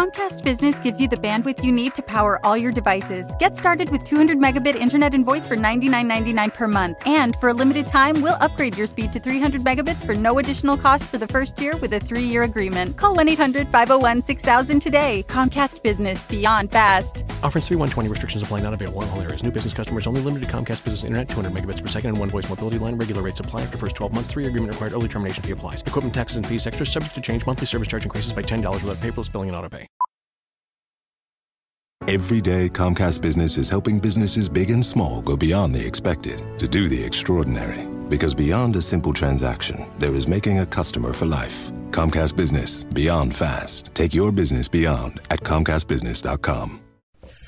Comcast Business gives you the bandwidth you need to power all your devices. Get started with 200 megabit internet and voice for $99.99 per month. And for a limited time, we'll upgrade your speed to 300 megabits for no additional cost for the first year with a three year agreement. Call 1 800 501 6000 today. Comcast Business Beyond Fast. Offers 3120 restrictions apply not available in all areas. New business customers only limited to Comcast Business Internet 200 megabits per second and one voice mobility line. Regular rates apply after first 12 months. Three agreement required. Early termination fee applies. Equipment taxes and fees extra subject to change. Monthly service charge increases by $10 without paperless billing and auto pay. Every day, Comcast Business is helping businesses big and small go beyond the expected to do the extraordinary. Because beyond a simple transaction, there is making a customer for life. Comcast Business, beyond fast. Take your business beyond at ComcastBusiness.com.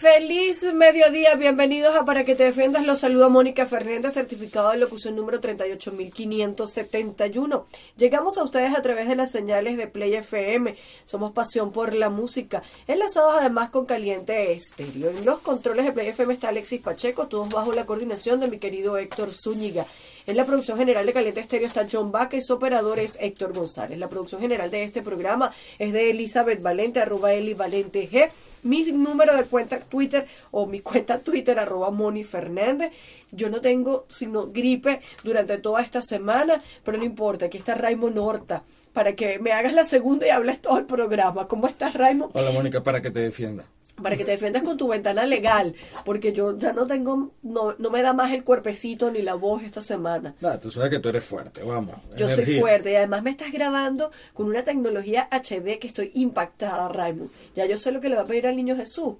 Feliz mediodía, bienvenidos a Para que te defiendas. Los saluda Mónica Fernández, certificado de locución número 38571. Llegamos a ustedes a través de las señales de Play FM. Somos pasión por la música. Enlazados además con Caliente Estéreo. En los controles de Play FM está Alexis Pacheco, todos bajo la coordinación de mi querido Héctor Zúñiga. En la producción general de Caliente Estéreo está John Vázquez, operador es Héctor González. La producción general de este programa es de Elizabeth Valente, arroba Eli Valente G. Mi número de cuenta Twitter o mi cuenta Twitter arroba Moni Fernández. Yo no tengo sino gripe durante toda esta semana, pero no importa, aquí está Raymond Horta para que me hagas la segunda y hables todo el programa. ¿Cómo estás, Raymond? Hola, Mónica, para que te defienda para que te defiendas con tu ventana legal, porque yo ya no tengo, no, no me da más el cuerpecito ni la voz esta semana. No, tú sabes que tú eres fuerte, vamos. Yo soy fuerte y además me estás grabando con una tecnología HD que estoy impactada, Raymond. Ya yo sé lo que le va a pedir al niño Jesús.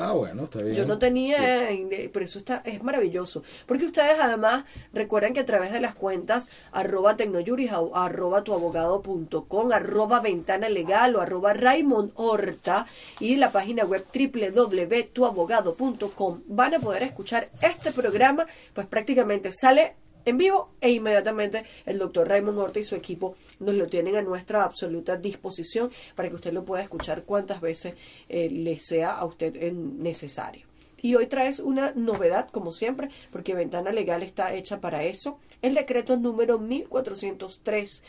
Ah, bueno, está bien. Yo no tenía, pero eso está, es maravilloso. Porque ustedes además recuerden que a través de las cuentas arroba tecnoyuris, arroba tuabogado.com, arroba ventana legal o arroba Raymond Horta y la página web www.tuabogado.com van a poder escuchar este programa, pues prácticamente sale en vivo e inmediatamente el doctor Raymond Horta y su equipo nos lo tienen a nuestra absoluta disposición para que usted lo pueda escuchar cuantas veces eh, le sea a usted necesario. Y hoy traes una novedad, como siempre, porque Ventana Legal está hecha para eso. El decreto número 1403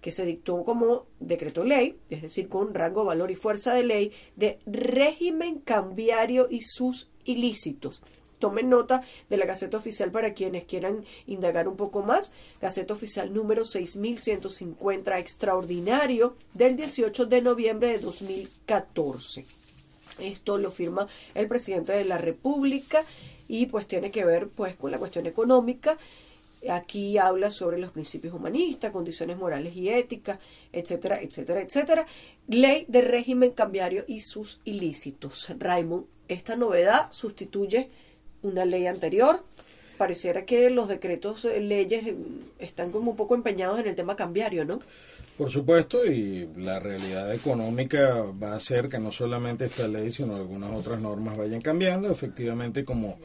que se dictó como decreto ley, es decir, con rango, valor y fuerza de ley, de régimen cambiario y sus ilícitos. Tomen nota de la Gaceta Oficial para quienes quieran indagar un poco más. Gaceta Oficial número 6150 extraordinario del 18 de noviembre de 2014. Esto lo firma el presidente de la República y pues tiene que ver pues con la cuestión económica. Aquí habla sobre los principios humanistas, condiciones morales y éticas, etcétera, etcétera, etcétera. Ley de régimen cambiario y sus ilícitos. Raymond, esta novedad sustituye una ley anterior. Pareciera que los decretos, eh, leyes eh, están como un poco empeñados en el tema cambiario, ¿no? Por supuesto, y la realidad económica va a hacer que no solamente esta ley, sino algunas otras normas vayan cambiando. Efectivamente, como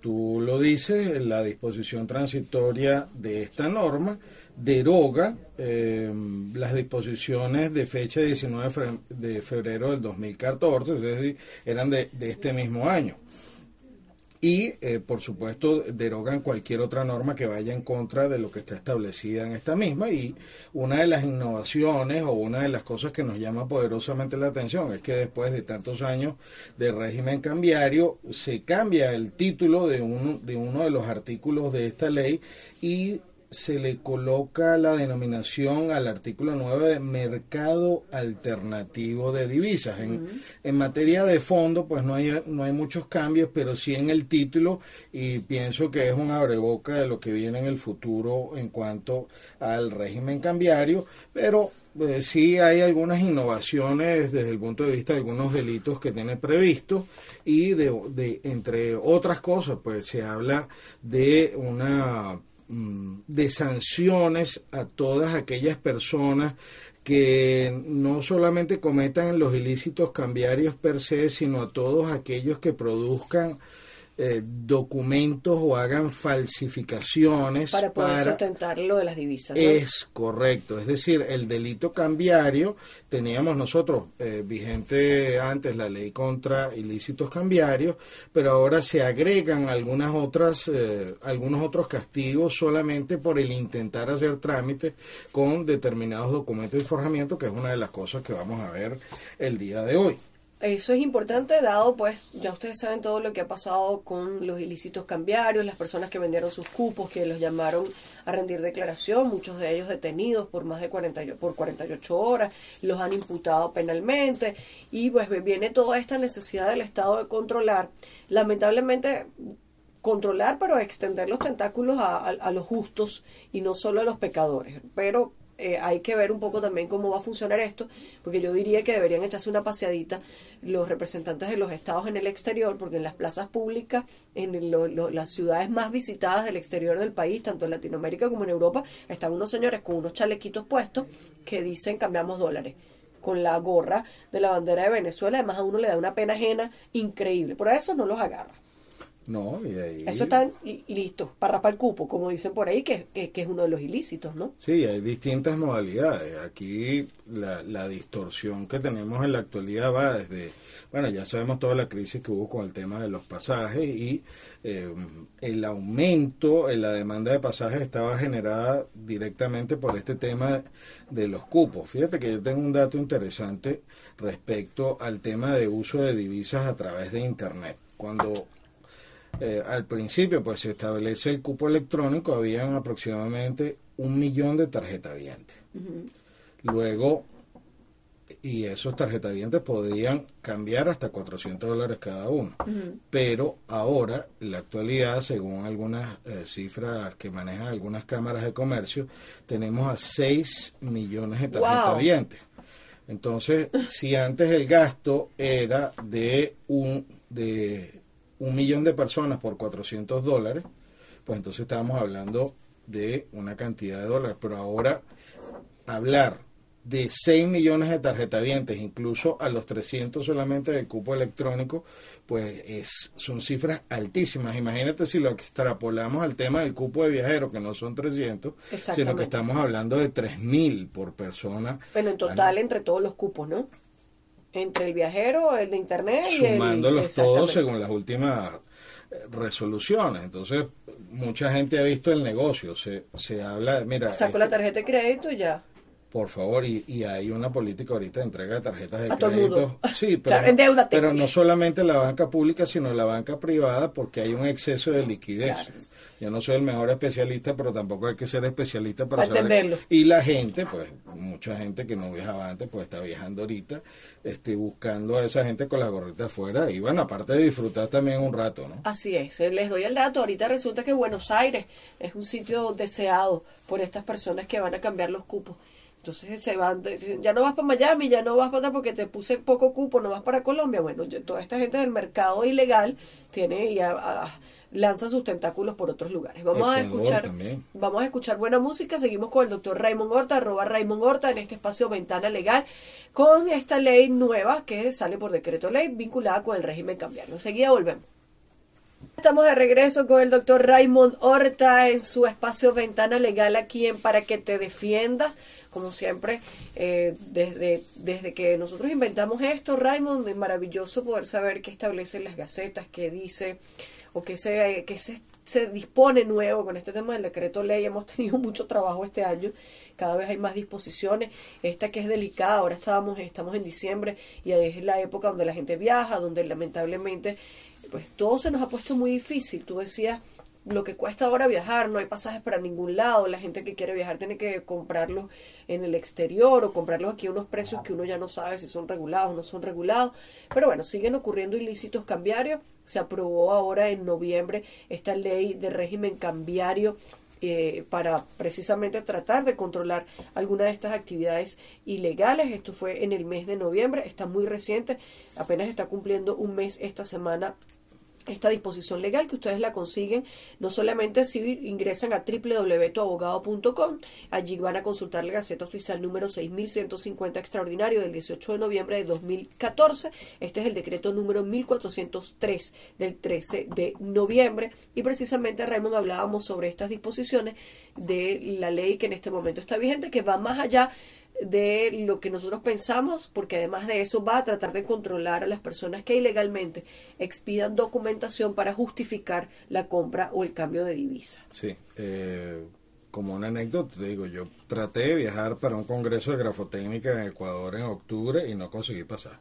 tú lo dices, la disposición transitoria de esta norma deroga eh, las disposiciones de fecha 19 de febrero del 2014, es decir, eran de este mismo año y, eh, por supuesto, derogan cualquier otra norma que vaya en contra de lo que está establecida en esta misma. Y una de las innovaciones o una de las cosas que nos llama poderosamente la atención es que después de tantos años de régimen cambiario, se cambia el título de, un, de uno de los artículos de esta ley y se le coloca la denominación al artículo 9 de mercado alternativo de divisas. En, en, materia de fondo, pues no hay, no hay muchos cambios, pero sí en el título y pienso que es un abreboca de lo que viene en el futuro en cuanto al régimen cambiario, pero eh, sí hay algunas innovaciones desde el punto de vista de algunos delitos que tiene previsto y de, de entre otras cosas, pues se habla de una de sanciones a todas aquellas personas que no solamente cometan los ilícitos cambiarios per se, sino a todos aquellos que produzcan eh, documentos o hagan falsificaciones para poder sustentar lo de las divisas. Es correcto, es decir, el delito cambiario, teníamos nosotros eh, vigente antes la ley contra ilícitos cambiarios, pero ahora se agregan algunas otras, eh, algunos otros castigos solamente por el intentar hacer trámites con determinados documentos de forjamiento, que es una de las cosas que vamos a ver el día de hoy. Eso es importante dado, pues, ya ustedes saben todo lo que ha pasado con los ilícitos cambiarios, las personas que vendieron sus cupos, que los llamaron a rendir declaración, muchos de ellos detenidos por más de 48, por 48 horas, los han imputado penalmente y pues viene toda esta necesidad del Estado de controlar. Lamentablemente controlar, pero extender los tentáculos a, a los justos y no solo a los pecadores. Pero eh, hay que ver un poco también cómo va a funcionar esto, porque yo diría que deberían echarse una paseadita los representantes de los estados en el exterior, porque en las plazas públicas, en las ciudades más visitadas del exterior del país, tanto en Latinoamérica como en Europa, están unos señores con unos chalequitos puestos que dicen cambiamos dólares con la gorra de la bandera de Venezuela, además a uno le da una pena ajena increíble, por eso no los agarra. No, y ahí... Eso está listo, para rapar el cupo, como dicen por ahí, que, que, es uno de los ilícitos, ¿no? Sí, hay distintas modalidades. Aquí la, la, distorsión que tenemos en la actualidad va desde, bueno, ya sabemos toda la crisis que hubo con el tema de los pasajes y eh, el aumento en la demanda de pasajes estaba generada directamente por este tema de los cupos. Fíjate que yo tengo un dato interesante respecto al tema de uso de divisas a través de Internet. Cuando eh, al principio pues se establece el cupo electrónico, habían aproximadamente un millón de tarjetavientes. Luego, y esos tarjetavientes podían cambiar hasta 400 dólares cada uno. Pero ahora, en la actualidad, según algunas eh, cifras que manejan algunas cámaras de comercio, tenemos a 6 millones de tarjetavientes. Entonces, si antes el gasto era de un de un millón de personas por 400 dólares, pues entonces estábamos hablando de una cantidad de dólares. Pero ahora hablar de 6 millones de tarjetavientes, incluso a los 300 solamente del cupo electrónico, pues es, son cifras altísimas. Imagínate si lo extrapolamos al tema del cupo de viajeros, que no son 300, sino que estamos hablando de 3.000 por persona. Bueno, en total entre todos los cupos, ¿no? Entre el viajero, el de internet y Sumándolos todos según las últimas eh, resoluciones. Entonces, mucha gente ha visto el negocio. Se, se habla, mira. Saco la tarjeta de crédito y ya. Por favor, y, y, hay una política ahorita de entrega de tarjetas de crédito. Sí, pero, pero no solamente la banca pública, sino la banca privada, porque hay un exceso de liquidez. Yo no soy el mejor especialista, pero tampoco hay que ser especialista para, entenderlo. Y la gente, pues, mucha gente que no viajaba antes, pues está viajando ahorita, este, buscando a esa gente con la gorrita afuera. Y bueno, aparte de disfrutar también un rato, ¿no? Así es. Les doy el dato. Ahorita resulta que Buenos Aires es un sitio deseado por estas personas que van a cambiar los cupos. Entonces se van, ya no vas para Miami, ya no vas para porque te puse poco cupo, no vas para Colombia. Bueno, toda esta gente del mercado ilegal tiene y lanza sus tentáculos por otros lugares. Vamos a escuchar, vamos a escuchar buena música. Seguimos con el doctor Raymond Horta, arroba Raymond Horta en este espacio Ventana Legal, con esta ley nueva que sale por decreto ley vinculada con el régimen cambiario. Enseguida volvemos. Estamos de regreso con el doctor Raymond Horta en su espacio Ventana Legal aquí en Para que te defiendas. Como siempre, eh, desde, desde que nosotros inventamos esto, Raymond, es maravilloso poder saber qué establecen las gacetas, qué dice o qué se, qué se, se dispone nuevo con este tema del decreto ley. Hemos tenido mucho trabajo este año cada vez hay más disposiciones. Esta que es delicada, ahora estábamos, estamos en diciembre y es la época donde la gente viaja, donde lamentablemente pues todo se nos ha puesto muy difícil. Tú decías lo que cuesta ahora viajar, no hay pasajes para ningún lado, la gente que quiere viajar tiene que comprarlos en el exterior o comprarlos aquí a unos precios que uno ya no sabe si son regulados o no son regulados. Pero bueno, siguen ocurriendo ilícitos cambiarios. Se aprobó ahora en noviembre esta ley de régimen cambiario eh, para precisamente tratar de controlar alguna de estas actividades ilegales. Esto fue en el mes de noviembre, está muy reciente, apenas está cumpliendo un mes esta semana esta disposición legal que ustedes la consiguen no solamente si ingresan a www.tuabogado.com, allí van a consultar la Gaceta Oficial número 6150 extraordinario del 18 de noviembre de 2014. Este es el decreto número 1403 del 13 de noviembre y precisamente Raymond hablábamos sobre estas disposiciones de la ley que en este momento está vigente que va más allá de lo que nosotros pensamos, porque además de eso va a tratar de controlar a las personas que ilegalmente expidan documentación para justificar la compra o el cambio de divisa. Sí, eh, como una anécdota, te digo, yo traté de viajar para un congreso de grafotécnica en Ecuador en octubre y no conseguí pasar.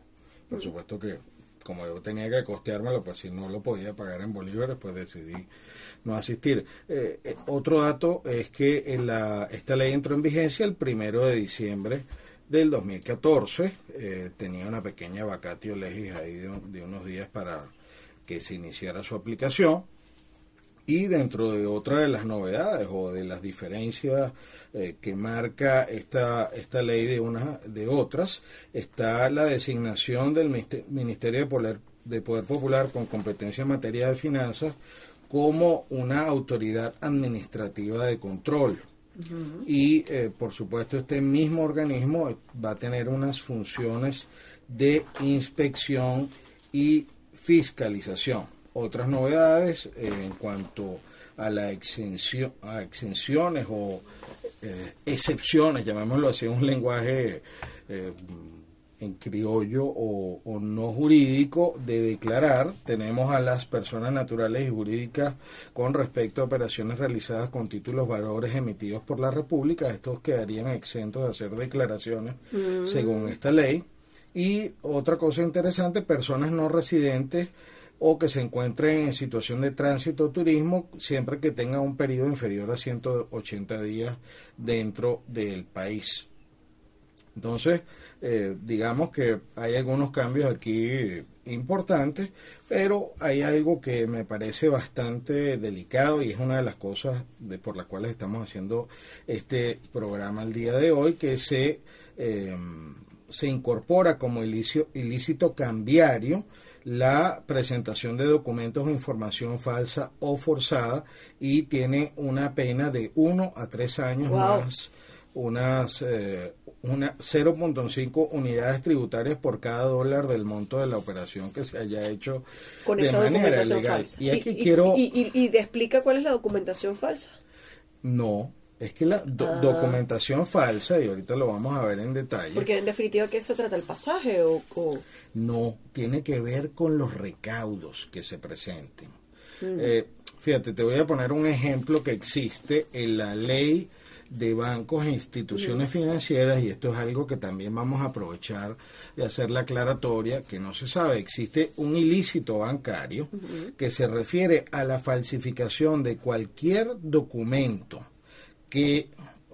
Por supuesto que como yo tenía que costeármelo, pues si no lo podía pagar en bolívares, pues decidí no asistir. Eh, eh, otro dato es que en la, esta ley entró en vigencia el primero de diciembre del 2014. Eh, tenía una pequeña vacatio legis ahí de, de unos días para que se iniciara su aplicación. Y dentro de otra de las novedades o de las diferencias eh, que marca esta, esta ley de, una, de otras, está la designación del Ministerio de Poder, de Poder Popular con competencia en materia de finanzas como una autoridad administrativa de control. Y eh, por supuesto este mismo organismo va a tener unas funciones de inspección y fiscalización otras novedades eh, en cuanto a la exención, a exenciones o eh, excepciones, llamémoslo así, un lenguaje eh, en criollo o, o, no jurídico de declarar. Tenemos a las personas naturales y jurídicas con respecto a operaciones realizadas con títulos valores emitidos por la República. Estos quedarían exentos de hacer declaraciones mm. según esta ley. Y otra cosa interesante, personas no residentes o que se encuentren en situación de tránsito o turismo siempre que tenga un periodo inferior a 180 días dentro del país. Entonces, eh, digamos que hay algunos cambios aquí importantes, pero hay algo que me parece bastante delicado y es una de las cosas de, por las cuales estamos haciendo este programa el día de hoy, que se, eh, se incorpora como ilícito cambiario la presentación de documentos o información falsa o forzada y tiene una pena de 1 a 3 años más unas eh, una 0.5 unidades tributarias por cada dólar del monto de la operación que se haya hecho con de esa manera ilegal. Y aquí quiero y, y, explica cuál es la documentación falsa. No, es que la ah. documentación falsa, y ahorita lo vamos a ver en detalle. Porque en definitiva, ¿qué se trata? ¿El pasaje o, No, tiene que ver con los recaudos que se presenten. Mm. Eh, fíjate, te voy a poner un ejemplo que existe en la ley de bancos e instituciones mm. financieras y esto es algo que también vamos a aprovechar de hacer la aclaratoria que no se sabe existe un ilícito bancario que se refiere a la falsificación de cualquier documento que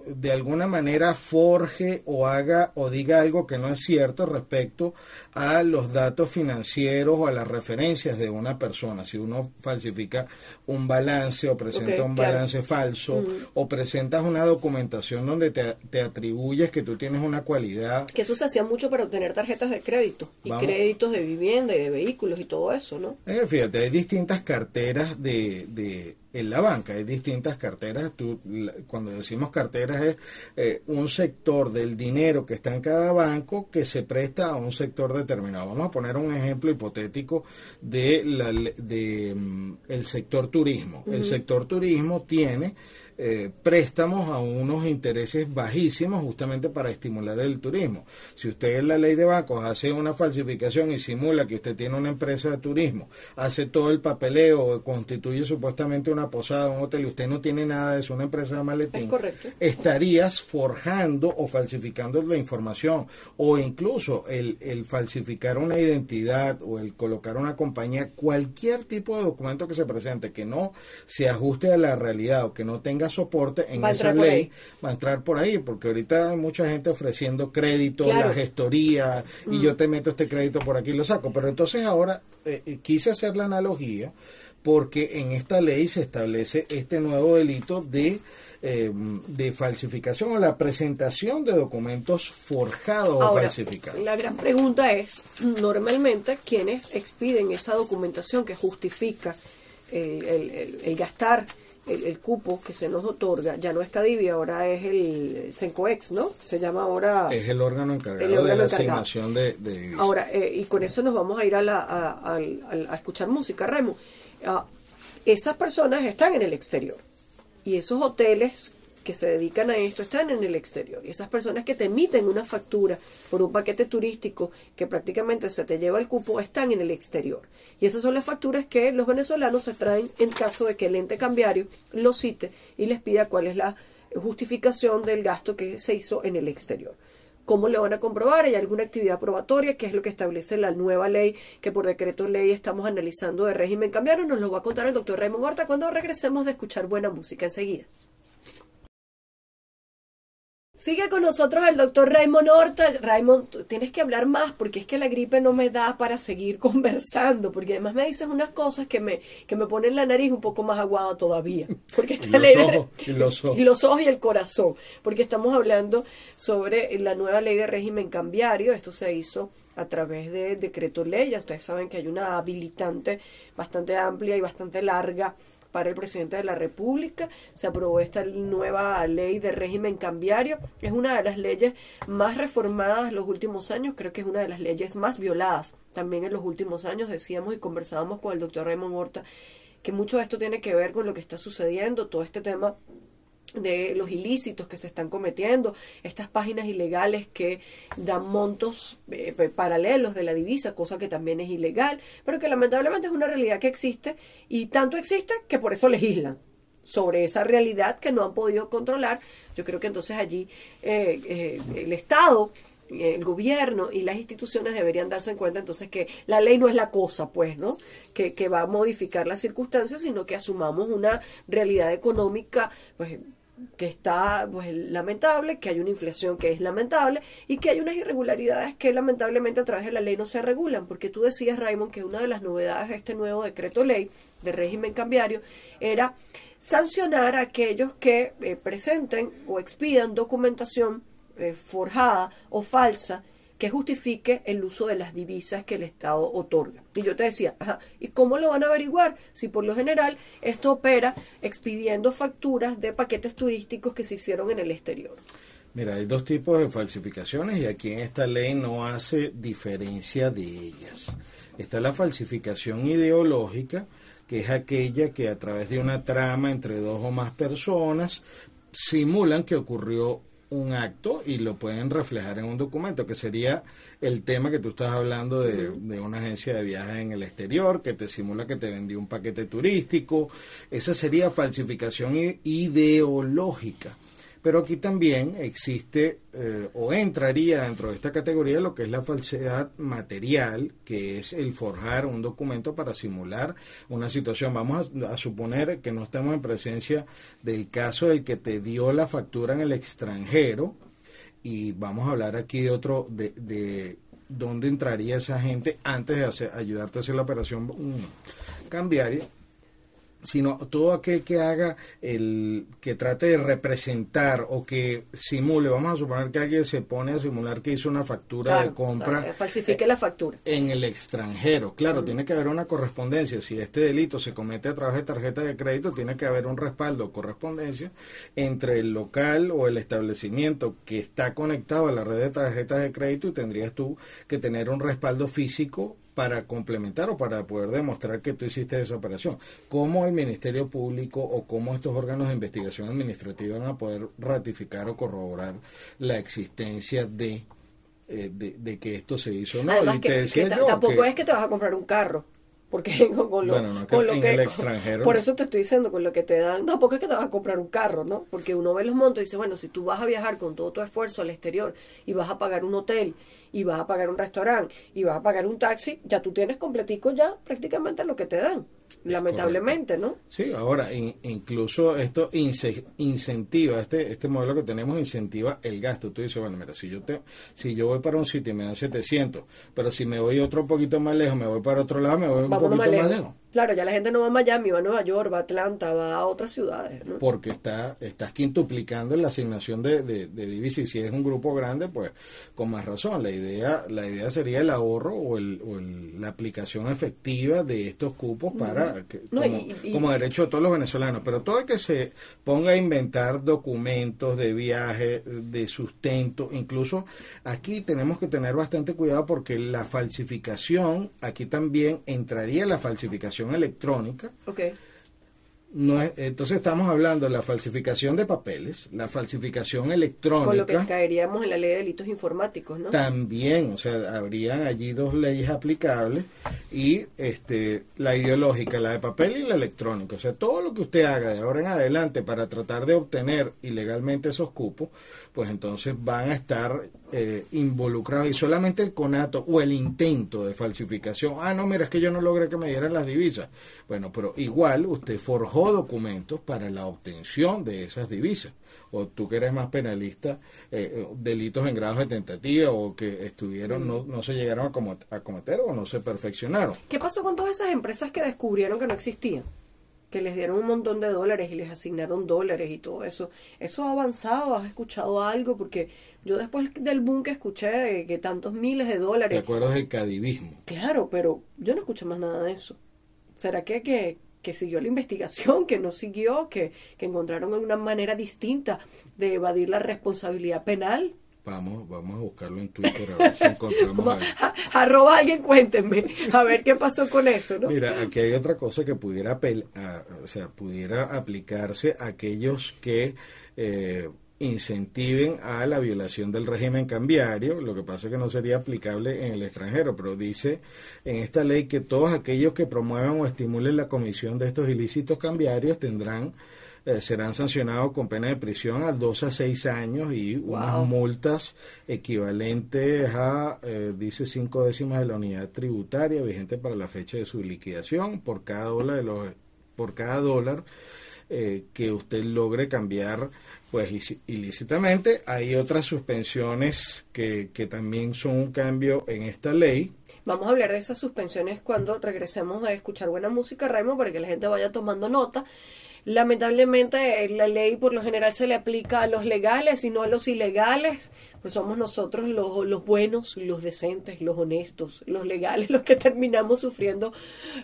de alguna manera forje o haga o diga algo que no es cierto respecto a los datos financieros o a las referencias de una persona. Si uno falsifica un balance o presenta un balance falso o presentas una documentación donde te, atribuyes que tú tienes una cualidad. Que eso se hacía mucho para obtener tarjetas de crédito y créditos de vivienda y de vehículos y todo eso, ¿no? Eh, fíjate, hay distintas carteras de, de en la banca. Hay distintas carteras. Tú, cuando decimos carteras es eh, un sector del dinero que está en cada banco que se presta a un sector determinado. Vamos a poner un ejemplo hipotético de, la, de mm, el sector turismo. El sector turismo tiene eh, préstamos a unos intereses bajísimos justamente para estimular el turismo. Si usted en la ley de bancos hace una falsificación y simula que usted tiene una empresa de turismo, hace todo el papeleo, constituye supuestamente una posada, un hotel y usted no tiene nada de eso, una empresa de maletín, estarías forjando o falsificando la información o incluso el, el falsificar una identidad o el colocar una compañía, cualquier tipo de documento que se presente que no se ajuste a la realidad o que no tenga soporte en esa ley va a entrar por ahí, porque ahorita hay mucha gente ofreciendo crédito, la gestoría, y mm. yo te meto este crédito por aquí y lo saco. Pero entonces ahora eh, eh, quise hacer la analogía porque en esta ley se establece este nuevo delito de, eh, de falsificación o la presentación de documentos forjados o falsificados. La gran pregunta es, normalmente, quienes expiden esa documentación que justifica el, el, el gastar el, cupo que se nos otorga ya no es Cadivi, ahora es el Sencoex, ¿no? Se llama ahora... Es el órgano encargado de la asignación de, de Ahora, eh, y con eso nos vamos a ir a, la, a, a, escuchar música, Remo. Ah, esas personas están en el exterior y esos hoteles que se dedican a esto están en el exterior. Y esas personas que te emiten una factura por un paquete turístico que prácticamente se te lleva el cupo están en el exterior. Y esas son las facturas que los venezolanos se traen en caso de que el ente cambiario los cite y les pida cuál es la justificación del gasto que se hizo en el exterior. ¿Cómo le van a comprobar? ¿Hay alguna actividad probatoria? que es lo que establece la nueva ley que por decreto ley estamos analizando de régimen cambiario? Nos lo va a contar el doctor Raymond Horta cuando regresemos de escuchar buena música enseguida. Sigue con nosotros el doctor Raymond Horta. Raymond, tienes que hablar más porque es que la gripe no me da para seguir conversando, porque además me dices unas cosas que me, que me ponen la nariz un poco más aguada todavía. Porque y, los ojos, y, los ojos. y los ojos y el corazón, porque estamos hablando sobre la nueva ley de régimen cambiario. Esto se hizo a través de decreto ley. Ya ustedes saben que hay una habilitante bastante amplia y bastante larga para el presidente de la República. Se aprobó esta nueva ley de régimen cambiario. Es una de las leyes más reformadas en los últimos años. Creo que es una de las leyes más violadas también en los últimos años. Decíamos y conversábamos con el doctor Raymond Horta que mucho de esto tiene que ver con lo que está sucediendo, todo este tema de los ilícitos que se están cometiendo, estas páginas ilegales que dan montos eh, paralelos de la divisa, cosa que también es ilegal, pero que lamentablemente es una realidad que existe y tanto existe que por eso legislan sobre esa realidad que no han podido controlar. Yo creo que entonces allí eh, eh, el Estado el gobierno y las instituciones deberían darse en cuenta entonces que la ley no es la cosa, pues, ¿no? Que, que va a modificar las circunstancias, sino que asumamos una realidad económica, pues, que está pues lamentable, que hay una inflación que es lamentable y que hay unas irregularidades que lamentablemente a través de la ley no se regulan, porque tú decías, Raymond, que una de las novedades de este nuevo decreto ley de régimen cambiario era sancionar a aquellos que eh, presenten o expidan documentación eh, forjada o falsa que justifique el uso de las divisas que el Estado otorga. Y yo te decía, ajá, ¿y cómo lo van a averiguar? Si por lo general esto opera expidiendo facturas de paquetes turísticos que se hicieron en el exterior. Mira, hay dos tipos de falsificaciones y aquí en esta ley no hace diferencia de ellas. Está la falsificación ideológica, que es aquella que a través de una trama entre dos o más personas simulan que ocurrió un acto y lo pueden reflejar en un documento, que sería el tema que tú estás hablando de, de, una agencia de viajes en el exterior, que te simula que te vendió un paquete turístico. Esa sería falsificación ideológica. Pero aquí también existe eh, o entraría dentro de esta categoría lo que es la falsedad material, que es el forjar un documento para simular una situación. Vamos a, suponer que no estamos en presencia del caso del que te dio la factura en el extranjero y vamos a hablar aquí de otro, de, de dónde entraría esa gente antes de ayudarte a hacer la operación mm, cambiaria sino todo aquel que haga el que trate de representar o que simule, vamos a suponer que alguien se pone a simular que hizo una factura de compra, falsifique la factura en el extranjero. Claro, tiene que haber una correspondencia. Si este delito se comete a través de tarjeta de crédito, tiene que haber un respaldo o correspondencia entre el local o el establecimiento que está conectado a la red de tarjetas de crédito y tendrías tú que tener un respaldo físico para complementar o para poder demostrar que tú hiciste esa operación. ¿Cómo el Ministerio Público o cómo estos órganos de investigación administrativa van a poder ratificar o corroborar la existencia de, eh, de, que esto se hizo? No, y te decía yo tampoco es que te vas a comprar un carro. Porque con lo, con lo que, extranjero. Por eso te estoy diciendo, con lo que te dan, tampoco es que te vas a comprar un carro, ¿no? Porque uno ve los montos y dice, bueno, si tú vas a viajar con todo tu esfuerzo al exterior y vas a pagar un hotel y vas a pagar un restaurante y vas a pagar un taxi, ya tú tienes completico ya prácticamente lo que te dan. Lamentablemente, ¿no? Sí, ahora incluso esto incentiva, este este modelo que tenemos incentiva el gasto. Tú dices, bueno, mira, si yo te si yo voy para un sitio y me dan 700, pero si me voy otro poquito más lejos, me voy para otro lado, me voy un poquito más lejos. Claro, ya la gente no va a Miami, va a Nueva York, va a Atlanta, va a otras ciudades. ¿no? Porque está, estás quintuplicando la asignación de, de, divisas y si es un grupo grande, pues con más razón. La idea, la idea sería el ahorro o, el, o la aplicación efectiva de estos cupos para como, derecho de todos los venezolanos. Pero todo el que se ponga a inventar documentos de viaje, de sustento, incluso aquí tenemos que tener bastante cuidado porque la falsificación, aquí también entraría la falsificación electrónica. No es, entonces estamos hablando de la falsificación de papeles, la falsificación electrónica. Con lo que caeríamos en la ley de delitos informáticos, ¿no? También, o sea, habrían allí dos leyes aplicables y este la ideológica, la de papel y la electrónica. O sea, todo lo que usted haga de ahora en adelante para tratar de obtener ilegalmente esos cupos, pues entonces van a estar eh, involucrados y solamente el conato o el intento de falsificación. Ah, no, mira, es que yo no logré que me dieran las divisas. Bueno, pero igual usted forjó documentos para la obtención de esas divisas. O tú que eres más penalista, eh, eh, delitos en grados de tentativa o que estuvieron, no, no se llegaron a, a cometer o no se perfeccionaron. ¿Qué pasó con todas esas empresas que descubrieron que no existían? que les dieron un montón de dólares y les asignaron dólares y todo eso. ¿Eso ha avanzado? ¿Has escuchado algo? Porque yo después del boom que escuché que tantos miles de dólares... ¿Te acuerdas del cadivismo? Claro, pero yo no escucho más nada de eso. ¿Será que, que, que siguió la investigación, que no siguió, que, que encontraron una manera distinta de evadir la responsabilidad penal? Vamos, vamos a buscarlo en Twitter a ver si encontramos. Arroba alguien, cuéntenme, a ver qué pasó con eso, ¿no? Mira, aquí hay otra cosa que pudiera, o sea, pudiera aplicarse a aquellos que eh, incentiven a la violación del régimen cambiario, lo que pasa es que no sería aplicable en el extranjero, pero dice en esta ley que todos aquellos que promuevan o estimulen la comisión de estos ilícitos cambiarios tendrán eh, serán sancionados con pena de prisión a dos a seis años y unas multas equivalentes a, eh, dice, cinco décimas de la unidad tributaria vigente para la fecha de su liquidación por cada dólar de los por cada dólar eh, que usted logre cambiar pues ilícitamente. Hay otras suspensiones que, que también son un cambio en esta ley. Vamos a hablar de esas suspensiones cuando regresemos a escuchar buena música, Raymond, para que la gente vaya tomando nota. Lamentablemente la ley por lo general se le aplica a los legales y no a los ilegales, pues somos nosotros los, los buenos, los decentes, los honestos, los legales, los que terminamos sufriendo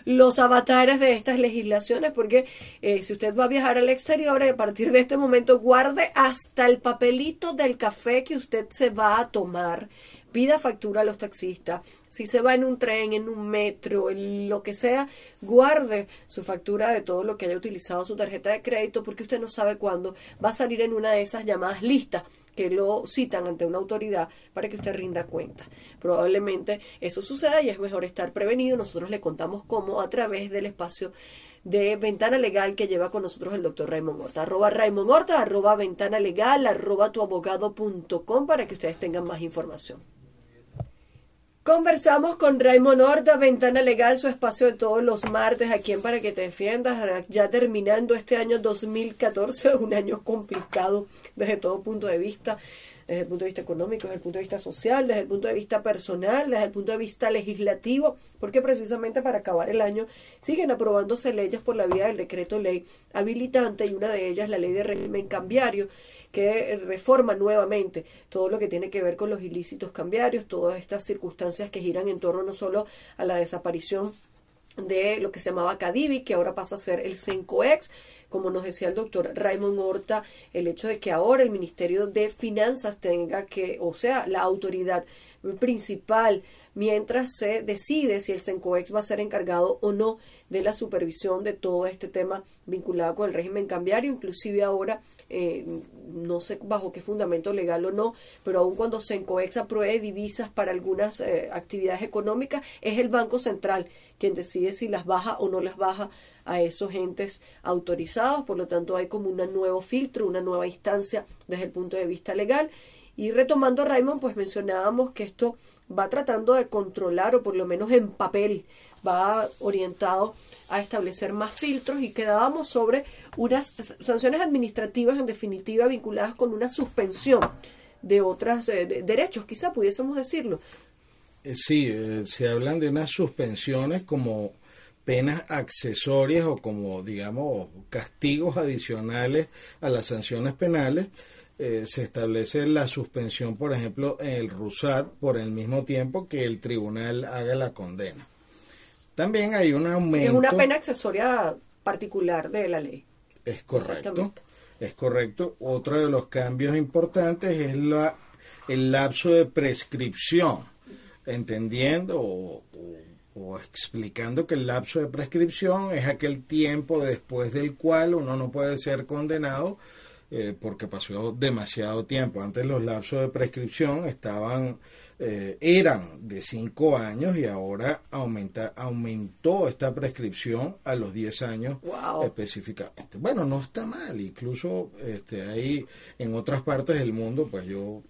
los avatares de estas legislaciones, porque eh, si usted va a viajar al exterior, a partir de este momento guarde hasta el papelito del café que usted se va a tomar pida factura a los taxistas. Si se va en un tren, en un metro, en lo que sea, guarde su factura de todo lo que haya utilizado su tarjeta de crédito porque usted no sabe cuándo va a salir en una de esas llamadas listas que lo citan ante una autoridad para que usted rinda cuenta. Probablemente eso suceda y es mejor estar prevenido. Nosotros le contamos cómo a través del espacio de Ventana Legal que lleva con nosotros el doctor Raymond Horta. Arroba Raymond Horta, arroba Ventana Legal, arroba tuabogado.com para que ustedes tengan más información. Conversamos con Raymond Horta, Ventana Legal, su espacio de todos los martes. Aquí en Para que te defiendas, ya terminando este año 2014, un año complicado desde todo punto de vista desde el punto de vista económico, desde el punto de vista social, desde el punto de vista personal, desde el punto de vista legislativo, porque precisamente para acabar el año siguen aprobándose leyes por la vía del decreto ley habilitante y una de ellas la ley de régimen cambiario que reforma nuevamente todo lo que tiene que ver con los ilícitos cambiarios, todas estas circunstancias que giran en torno no solo a la desaparición de lo que se llamaba Cadivi, que ahora pasa a ser el CENCOEX, como nos decía el doctor Raymond Horta, el hecho de que ahora el Ministerio de Finanzas tenga que, o sea, la autoridad principal, mientras se decide si el CENCOEX va a ser encargado o no de la supervisión de todo este tema vinculado con el régimen cambiario, inclusive ahora eh, no sé bajo qué fundamento legal o no, pero aun cuando CENCOEX apruebe divisas para algunas eh, actividades económicas, es el Banco Central quien decide si las baja o no las baja a esos entes autorizados, por lo tanto hay como un nuevo filtro, una nueva instancia desde el punto de vista legal. Y retomando Raymond, pues mencionábamos que esto va tratando de controlar, o por lo menos en papel, va orientado a establecer más filtros y quedábamos sobre unas sanciones administrativas en definitiva vinculadas con una suspensión de otros eh, derechos, quizá pudiésemos decirlo. Eh, sí, eh, se hablan de unas suspensiones como penas accesorias o como, digamos, castigos adicionales a las sanciones penales. se establece la suspensión, por ejemplo, en el RUSAT por el mismo tiempo que el tribunal haga la condena. También hay un aumento. es una pena accesoria particular de la ley. Es correcto. Es correcto. Otro de los cambios importantes es la, el lapso de prescripción, entendiendo o, o explicando que el lapso de prescripción es aquel tiempo después del cual uno no puede ser condenado eh, porque pasó demasiado tiempo. Antes los lapsos de prescripción estaban eh, eran de 5 años y ahora aumenta, aumentó esta prescripción a los 10 años específicamente. Bueno, no está mal, incluso este, hay en otras partes del mundo, pues yo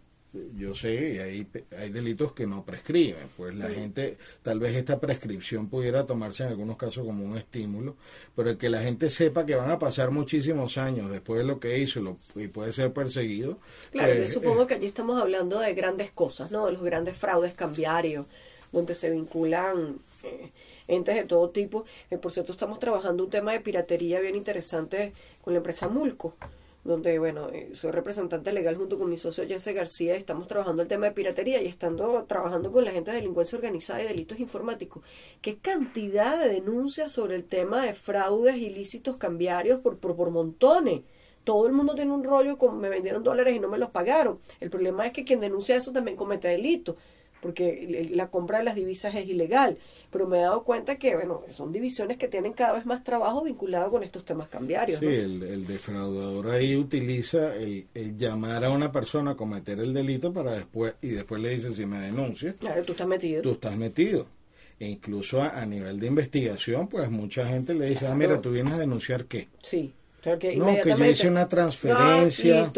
yo sé, y hay, hay delitos que no prescriben. Pues la gente, tal vez esta prescripción pudiera tomarse en algunos casos como un estímulo, pero que la gente sepa que van a pasar muchísimos años después de lo que hizo y puede ser perseguido. Claro, pues, yo supongo que allí estamos hablando de grandes cosas, ¿no? De los grandes fraudes cambiarios, donde se vinculan. Eh, entes de todo tipo. Eh, por cierto, estamos trabajando un tema de piratería bien interesante con la empresa Mulco donde, bueno, eh, soy representante legal junto con mi socio Jesse García, estamos trabajando el tema de piratería y estando trabajando con la gente de delincuencia organizada y delitos informáticos. ¿Qué cantidad de denuncias sobre el tema de fraudes ilícitos cambiarios por, por, montones? Todo el mundo tiene un rollo con me vendieron dólares y no me los pagaron. El problema es que quien denuncia eso también comete delito porque la compra de las divisas es ilegal. Pero me he dado cuenta que, bueno, son divisiones que tienen cada vez más trabajo vinculado con estos temas cambiarios. Sí, el, defraudador ahí utiliza el, llamar a una persona a cometer el delito para después, y después le dice si me denuncia. Claro, tú estás metido. Tú estás metido. E incluso a, nivel de investigación, pues mucha gente le dice, ah, mira, tú vienes a denunciar qué. Sí. no, que yo hice una transferencia.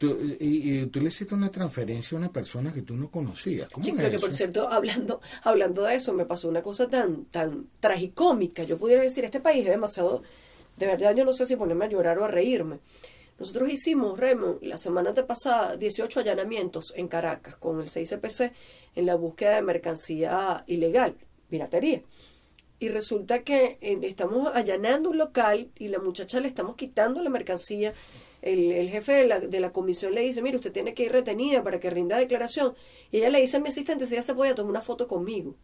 Tú, y, tú le hiciste una transferencia a una persona que tú no conocías. ¿Cómo sí, que por cierto, hablando, hablando de eso, me pasó una cosa tan, tan tragicómica. Yo pudiera decir, este país es demasiado, de verdad yo no sé si ponerme a llorar o a reírme. Nosotros hicimos, Remo, la semana pasada, 18 allanamientos en Caracas con el 6CPC en la búsqueda de mercancía ilegal, piratería. Y resulta que eh, estamos allanando un local y la muchacha le estamos quitando la mercancía el, jefe de la, de la, comisión le dice, mire, usted tiene que ir retenida para que rinda declaración. Y ella le dice a mi asistente si ella se podía tomar una foto conmigo.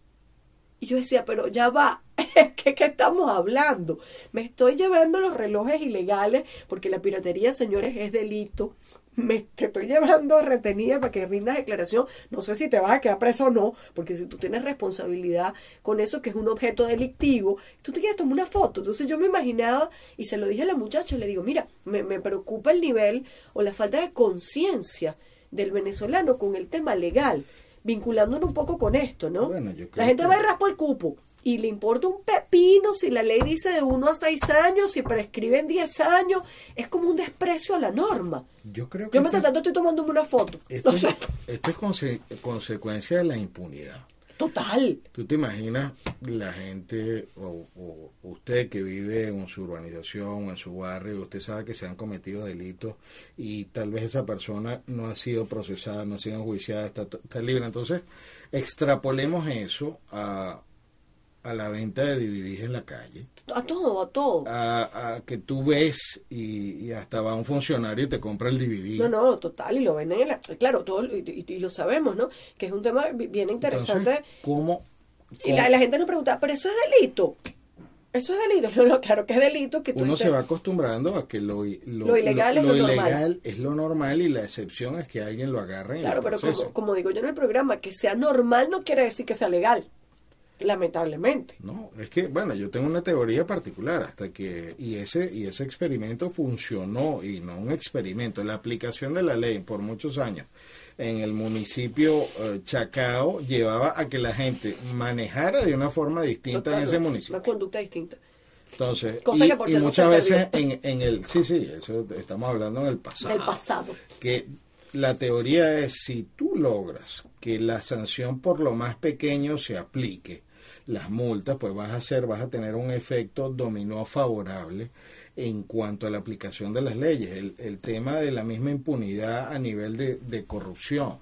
Y yo decía, pero ya va, ¿qué, ¿qué estamos hablando? Me estoy llevando los relojes ilegales porque la piratería, señores, es delito me te estoy llevando retenida para que rindas declaración, no sé si te vas a quedar preso o no, porque si tú tienes responsabilidad con eso que es un objeto delictivo, tú te quieres tomar una foto. Entonces yo me imaginaba y se lo dije a la muchacha, le digo, mira, me, me preocupa el nivel o la falta de conciencia del venezolano con el tema legal, vinculándolo un poco con esto, ¿no? la gente va a raspo el cupo y le importa un pepino si la ley dice de 1 a 6 años, si prescriben 10 años, es como un desprecio a la norma. Yo creo que... Yo me tanto estoy tomándome una foto. Esto, esto es consecuencia de la impunidad. Total. ¿Tú te imaginas la gente o, usted que vive en su urbanización, en su barrio, usted sabe que se han cometido delitos y tal vez esa persona no ha sido procesada, no ha sido enjuiciada, está, está libre? Entonces, extrapolemos eso a, a la venta de DVDs en la calle. A todo, a todo. A, que tú ves y, hasta va un funcionario y te compra el DVD. No, no, total, y lo venden en la... Claro, todo, y, lo sabemos, ¿no? Que es un tema bien interesante. ¿cómo, Y la, gente nos pregunta, pero eso es delito. Eso es delito. No, claro que es delito. que Uno se va acostumbrando a que lo, lo, ilegal, es, lo ilegal es lo normal y la excepción es que alguien lo agarre. Claro, pero como, como digo yo en el programa, que sea normal no quiere decir que sea legal. Lamentablemente. No, es que, bueno, yo tengo una teoría particular hasta que, y ese, y ese experimento funcionó, y no un experimento, la aplicación de la ley por muchos años en el municipio eh, Chacao llevaba a que la gente manejara de una forma distinta en ese municipio. Una conducta distinta. Entonces, y, muchas veces en, en, el, sí, sí, eso estamos hablando en el pasado. Del pasado. Que la teoría es si tú logras que la sanción por lo más pequeño se aplique, las multas, pues vas a hacer, vas a tener un efecto dominó favorable en cuanto a la aplicación de las leyes. El, el tema de la misma impunidad a nivel de, de corrupción.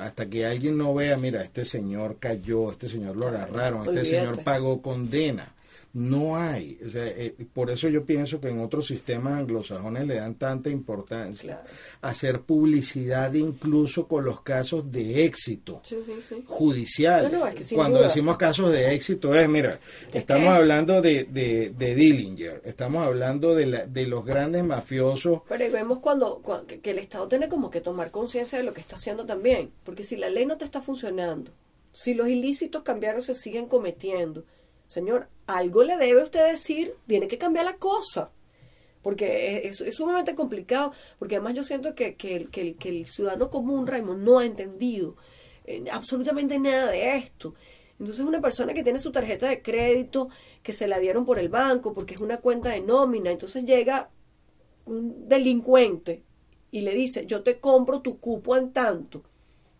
hasta que alguien no vea, mira, este señor cayó, este señor lo agarraron, este señor pagó condena no hay. O sea, eh, por eso yo pienso que en otros sistemas anglosajones le dan tanta importancia hacer publicidad incluso con los casos de éxito judicial. Cuando decimos casos de éxito es, mira, estamos hablando de, de, Dillinger, estamos hablando de, la, de los grandes mafiosos. Pero vemos cuando, que el Estado tiene como que tomar conciencia de lo que está haciendo también, porque si la ley no te está funcionando, Si los ilícitos cambiarios se siguen cometiendo, señor, algo le debe usted decir, tiene que cambiar la cosa. Porque es, sumamente complicado, porque además yo siento que, que, que el ciudadano común, Raymond, no ha entendido eh, absolutamente nada de esto. Entonces una persona que tiene su tarjeta de crédito, que se la dieron por el banco, porque es una cuenta de nómina, entonces llega un delincuente y le dice, yo te compro tu cupo en tanto.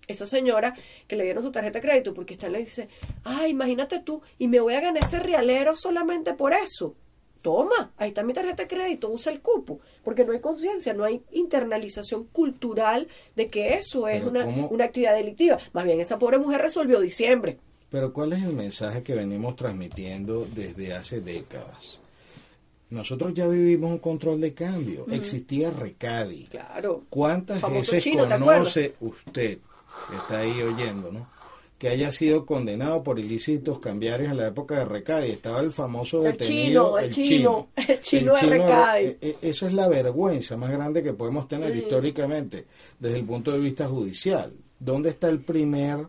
Esa señora que le dieron su tarjeta de crédito, porque está le dice, ah, imagínate tú, y me voy a ganar ese realero solamente por eso. Toma, ahí está mi tarjeta de crédito, usa el cupo, porque no hay conciencia, no hay internalización cultural de que eso es una, una actividad delictiva. Más bien, esa pobre mujer resolvió diciembre. Pero ¿cuál es el mensaje que venimos transmitiendo desde hace décadas? Nosotros ya vivimos un control de cambio. Existía Recadi. Claro. ¿Cuántas Famoso veces chino, ¿te conoce usted, que está ahí oyendo, ¿no? que haya sido condenado por ilícitos cambiarios en la época de Recadi? Estaba el famoso El detenido, chino, el chino, el chino de Recadi. eh, eh, Eso es la vergüenza más grande que podemos tener históricamente desde el punto de vista judicial. ¿Dónde está el primer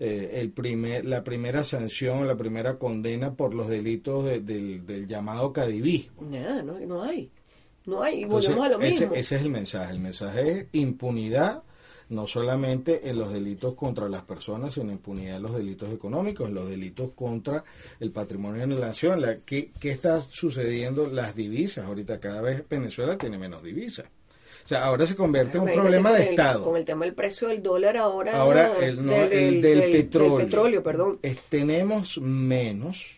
eh, el primer, la primera sanción, la primera condena por los delitos de- del, del llamado cadivismo. No, no hay. No hay. Y Entonces, volvemos a lo ese, mismo. ese es el mensaje. El mensaje es impunidad, no solamente en los delitos contra las personas, sino impunidad en los delitos económicos, en los delitos contra el patrimonio de la nación. La, ¿qué, ¿Qué está sucediendo? Las divisas. Ahorita cada vez Venezuela tiene menos divisas. O sea, ahora se convierte en un problema de el- Estado. Con el tema del precio del dólar ahora. Ahora, ¿no? el, no, el del, petróleo. petróleo, perdón. Es- tenemos menos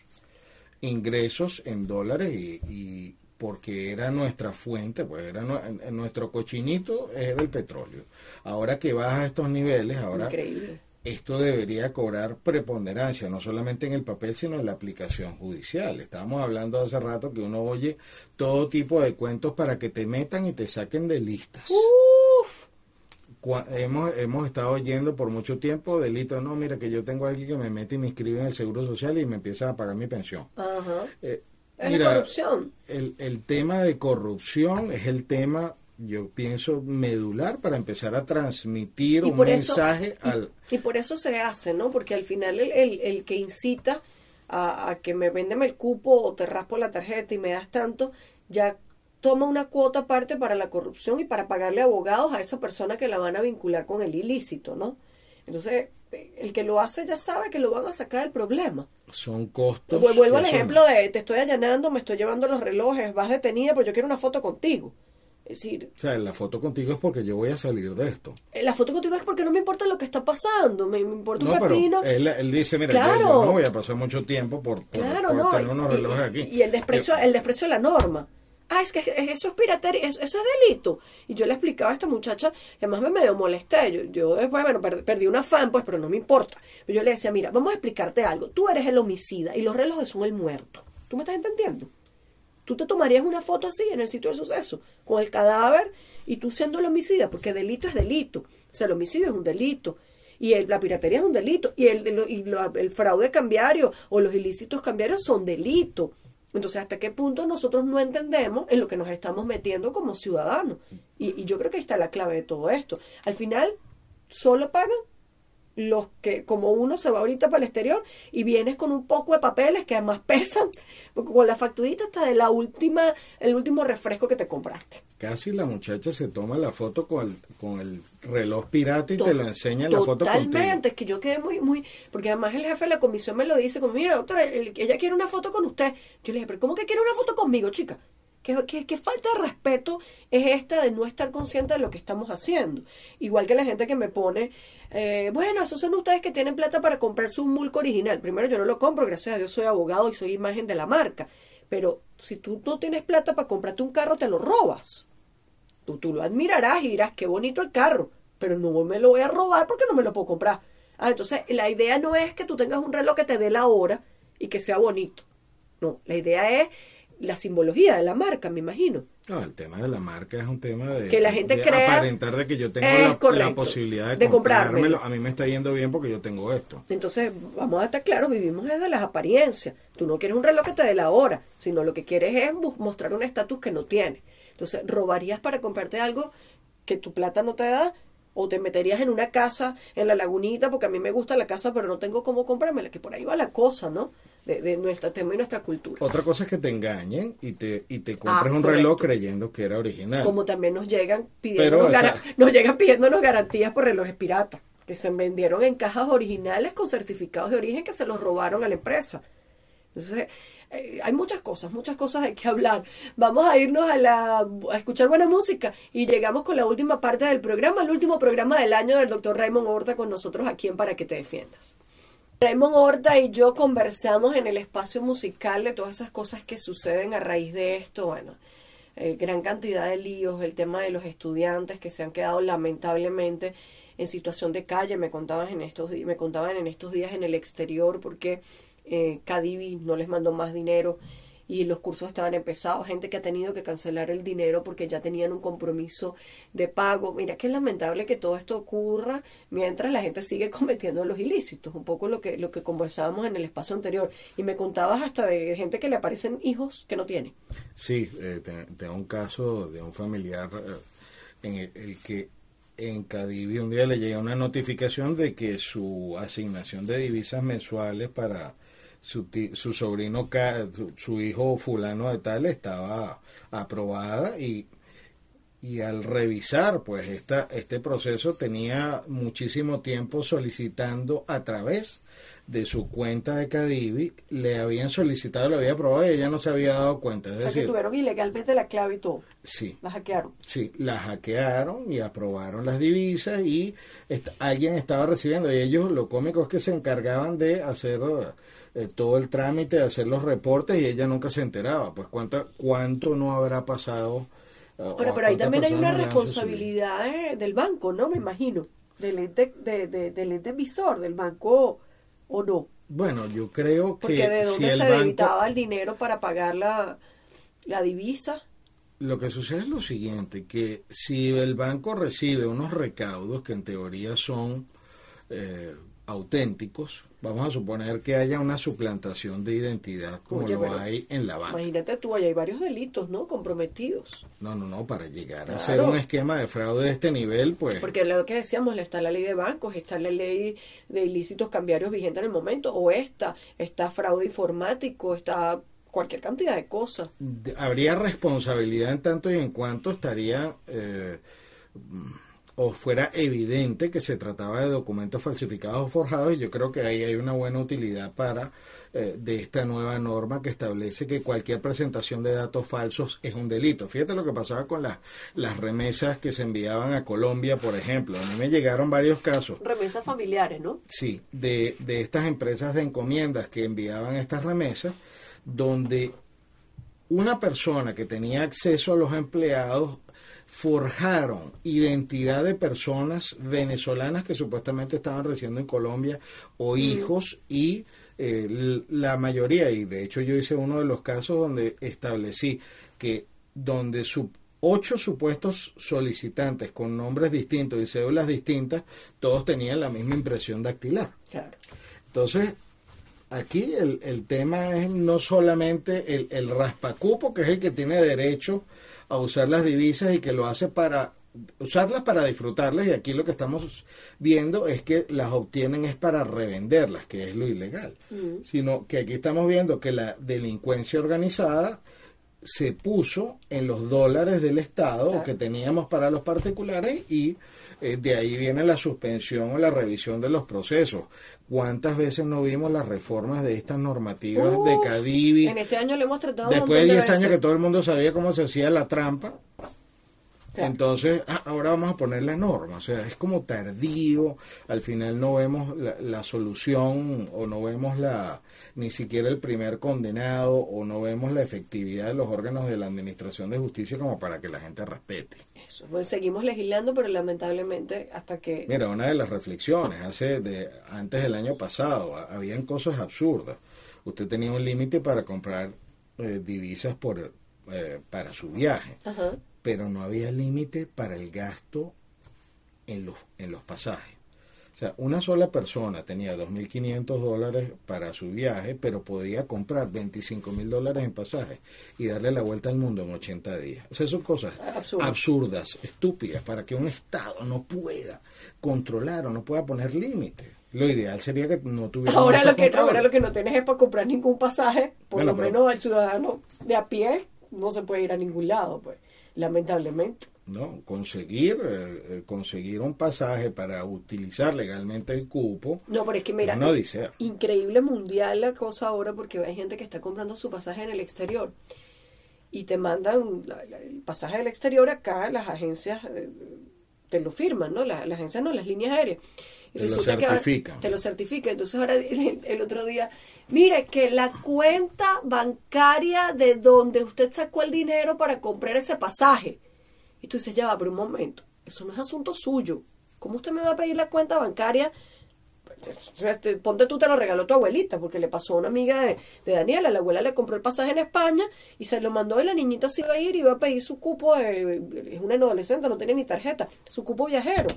ingresos en dólares y, y porque era nuestra fuente, pues era nuestro cochinito era el petróleo. Ahora que baja a estos niveles, ahora Increíble. esto debería cobrar preponderancia, no solamente en el papel, sino en la aplicación judicial. Estábamos hablando hace rato que uno oye todo tipo de cuentos para que te metan y te saquen de listas. Uf. Hemos, hemos estado oyendo por mucho tiempo delitos, no, mira que yo tengo a alguien que me mete y me inscribe en el Seguro Social y me empieza a pagar mi pensión. Ajá. Eh, Es la corrupción. El, el tema de corrupción es el tema, yo pienso, medular para empezar a transmitir un mensaje al... Y, por eso se hace, ¿no? Porque al final el, el, el que incita a, a que me véndeme el cupo o te raspo la tarjeta y me das tanto, ya toma una cuota aparte para la corrupción y para pagarle abogados a esa persona que la van a vincular con el ilícito, ¿no? Entonces, el que lo hace ya sabe que lo van a sacar del problema. Son costos... Vuelvo al son- ejemplo de te estoy allanando, me estoy llevando los relojes, vas detenida, pero yo quiero una foto contigo. Es decir, O sea, la foto contigo es porque yo voy a salir de esto. eh, la foto contigo es porque no me importa lo que está pasando, me, me importa un No, pero pepino. él, él dice, mira, yo- no voy a pasar mucho tiempo por, por, Claro, por no. tener unos y- relojes aquí. Y el desprecio, Eh, el desprecio de la norma. Ah, es que eso es piratería, eso, es delito. Y yo le explicaba a esta muchacha, que además me medio molesté. Yo, yo después, bueno, per- perdí una fan, pues, pero no me importa. Pero yo le decía, mira, vamos a explicarte algo. Tú eres el homicida y los relojes son el muerto. ¿Tú me estás entendiendo? Tú te tomarías una foto así en el sitio del suceso, con el cadáver y tú siendo el homicida, porque delito es delito. O sea, el homicidio es un delito. Y el- la piratería es un delito. Y, el, el- el fraude cambiario o los ilícitos cambiarios son delito. Entonces, ¿hasta qué punto nosotros no entendemos en lo que nos estamos metiendo como ciudadanos? Y, y yo creo que está la clave de todo esto. Al final, solo pagan los que, como uno se va ahorita para el exterior y vienes con un poco de papeles que además pesan, porque con la facturita hasta de la última, el último refresco que te compraste. Casi la muchacha se toma la foto con el, con el reloj pirata y te lo enseña en la foto Totalmente, contigo. es que yo quedé muy, muy, porque además el jefe de la comisión me lo dice, como, mira, doctora, el- ella quiere una foto con usted. Yo le dije, pero ¿cómo que quiere una foto conmigo, chica? ¿Qué, falta de respeto es esta de no estar consciente de lo que estamos haciendo? Igual que la gente que me pone, eh, bueno, esos son ustedes que tienen plata para comprarse un mulco original. Primero, yo no lo compro, gracias a Dios soy abogado y soy imagen de la marca. Pero si tú no tienes plata para comprarte un carro, te lo robas. Tú, tú lo admirarás y dirás, qué bonito el carro, pero no me lo voy a robar porque no me lo puedo comprar. Ah, entonces la idea no es que tú tengas un reloj que te dé la hora y que sea bonito. No, la idea es la simbología de la marca, me imagino. No, el tema de la marca es un tema de, Que la gente de crea- aparentar de que yo tengo la, posibilidad de, de comprármelo. comprármelo. A mí me está yendo bien porque yo tengo esto. Entonces, vamos a estar claros, vivimos desde las apariencias. Tú no quieres un reloj que te dé la hora, sino lo que quieres es mostrar un estatus que no tienes. Entonces, robarías para comprarte algo que tu plata no te da. O te meterías en una casa en la lagunita, porque a mí me gusta la casa, pero no tengo cómo comprármela, que por ahí va la cosa, ¿no? De, de nuestro tema y nuestra cultura. Otra cosa es que te engañen y te, y te compres Ah, un reloj creyendo que era original. Como también nos llegan pidiéndonos, Pero nos llegan pidiéndonos garantías por relojes piratas, que se vendieron en cajas originales con certificados de origen que se los robaron a la empresa. Entonces, eh, hay muchas cosas, muchas cosas hay que hablar. Vamos a irnos a, la, a escuchar buena música y llegamos con la última parte del programa, el último programa del año del doctor Raymond Horta con nosotros aquí en Para que te defiendas. Raymond Horta y yo conversamos en el espacio musical de todas esas cosas que suceden a raíz de esto. Bueno, eh, gran cantidad de líos, el tema de los estudiantes que se han quedado lamentablemente en situación de calle. Me contaban en estos, me contaban en estos días en el exterior porque eh, Cadivi no les mandó más dinero y los cursos estaban empezados. Gente que ha tenido que cancelar el dinero porque ya tenían un compromiso de pago. Mira, qué lamentable que todo esto ocurra mientras la gente sigue cometiendo los ilícitos. Un poco lo que, lo que conversábamos en el espacio anterior. Y me contabas hasta de gente que le aparecen hijos que no tiene. Sí, eh, te- tengo un caso de un familiar eh, en el, el que en Cadivi un día le llega una notificación de que su asignación de divisas mensuales para su, su sobrino, su, su hijo fulano de tal estaba aprobada y, y al revisar pues esta, este proceso tenía muchísimo tiempo solicitando a través de su cuenta de Cadivi, le habían solicitado, lo había aprobado y ella no se había dado cuenta. Es O sea, que decir, tuvieron ilegalmente la clave y todo. sí, La hackearon. Sí, la hackearon y aprobaron las divisas y est- alguien estaba recibiendo. Y ellos, lo cómico es que se encargaban de hacer eh, todo el trámite, de hacer los reportes y ella nunca se enteraba. Pues cuánta, cuánto no habrá pasado. eh, Ahora, pero ahí también hay una responsabilidad eh, del banco, ¿no? Me imagino. Del ente, de, de- del ente emisor, del banco, ¿o no? Bueno, yo creo Porque que de si dónde el se banco, debitaba el dinero para pagar la, la divisa. Lo que sucede es lo siguiente, que si el banco recibe unos recaudos que en teoría son eh, auténticos, vamos a suponer que haya una suplantación de identidad como Oye, lo hay en la banca. Imagínate tú, ahí hay varios delitos, ¿no? Comprometidos. No, no, no, para llegar a hacer un esquema de fraude de este nivel, pues Porque lo que decíamos, está la ley de bancos, está la ley de ilícitos cambiarios vigente en el momento, o esta, está fraude informático, está cualquier cantidad de cosas. habría responsabilidad en tanto y en cuanto estaría eh, o fuera evidente que se trataba de documentos falsificados o forjados y yo creo que ahí hay una buena utilidad para eh, de esta nueva norma que establece que cualquier presentación de datos falsos es un delito. Fíjate lo que pasaba con las, las remesas que se enviaban a Colombia, por ejemplo. A mí me llegaron varios casos Remesas familiares, ¿no? Sí, de, de estas empresas de encomiendas que enviaban estas remesas, donde una persona que tenía acceso a los empleados forjaron identidad de personas venezolanas que supuestamente estaban residiendo en Colombia o hijos y eh, la mayoría, y de hecho yo hice uno de los casos donde establecí que donde su, ocho supuestos solicitantes con nombres distintos y cédulas distintas, todos tenían la misma impresión dactilar. Claro. Entonces, aquí el, el tema es no solamente el, el raspacupo, que es el que tiene derecho a usar las divisas y que lo hace para usarlas para disfrutarlas y aquí lo que estamos viendo es que las obtienen es para revenderlas, que es lo ilegal, sino que aquí estamos viendo que la delincuencia organizada se puso en los dólares del Estado Claro. que teníamos para los particulares y eh, de ahí viene la suspensión o la revisión de los procesos. ¿Cuántas veces no vimos las reformas de estas normativas de Cadivi? En este año le hemos tratado Después de montón 10 años que todo el mundo sabía cómo se hacía la trampa, Claro. entonces ah, ahora vamos a poner la norma. O sea, es como tardío, al final no vemos la, la solución o no vemos la ni siquiera el primer condenado o no vemos la efectividad de los órganos de la Administración de Justicia como para que la gente respete. Eso. Bueno, seguimos legislando, pero lamentablemente hasta que... Mira, una de las reflexiones, hace de, antes del año pasado, ha- habían cosas absurdas. Usted tenía un límite para comprar eh, divisas por, eh, para su viaje, Ajá. Pero no había límite para el gasto en los, en los pasajes. O sea, una sola persona tenía 2.500 dólares para su viaje, pero podía comprar 25.000 dólares en pasajes y darle la vuelta al mundo en 80 días. O sea, son cosas Absurdo. absurdas, estúpidas, para que un Estado no pueda controlar o no pueda poner límites. Lo ideal sería que no tuviera Ahora lo, que, ahora lo que no tienes es para comprar ningún pasaje, por Bueno, lo pero- menos el ciudadano de a pie no se puede ir a ningún lado, pues, lamentablemente. ¿no? Conseguir, eh, eh, conseguir un pasaje para utilizar legalmente el cupo. No, pero es que mira, odisea. increíble mundial la cosa ahora porque hay gente que está comprando su pasaje en el exterior y te mandan la- la- el pasaje del exterior acá, las agencias eh, te lo firman, ¿no? Las, las agencias no, las líneas aéreas. Y Te lo resulta que ahora- certifican. te lo certifican. Entonces ahora el, otro día, mire que la cuenta bancaria de donde usted sacó el dinero para comprar ese pasaje. Y tú dices, ya va, pero un momento, eso no es asunto suyo. ¿Cómo usted me va a pedir la cuenta bancaria? Este, Ponte tú, te lo regaló tu abuelita, porque le pasó a una amiga de, de Daniela. La abuela le compró el pasaje en España y se lo mandó y la niñita se iba a ir y iba a pedir su cupo. De, es una adolescente, no tenía ni tarjeta, su cupo viajero.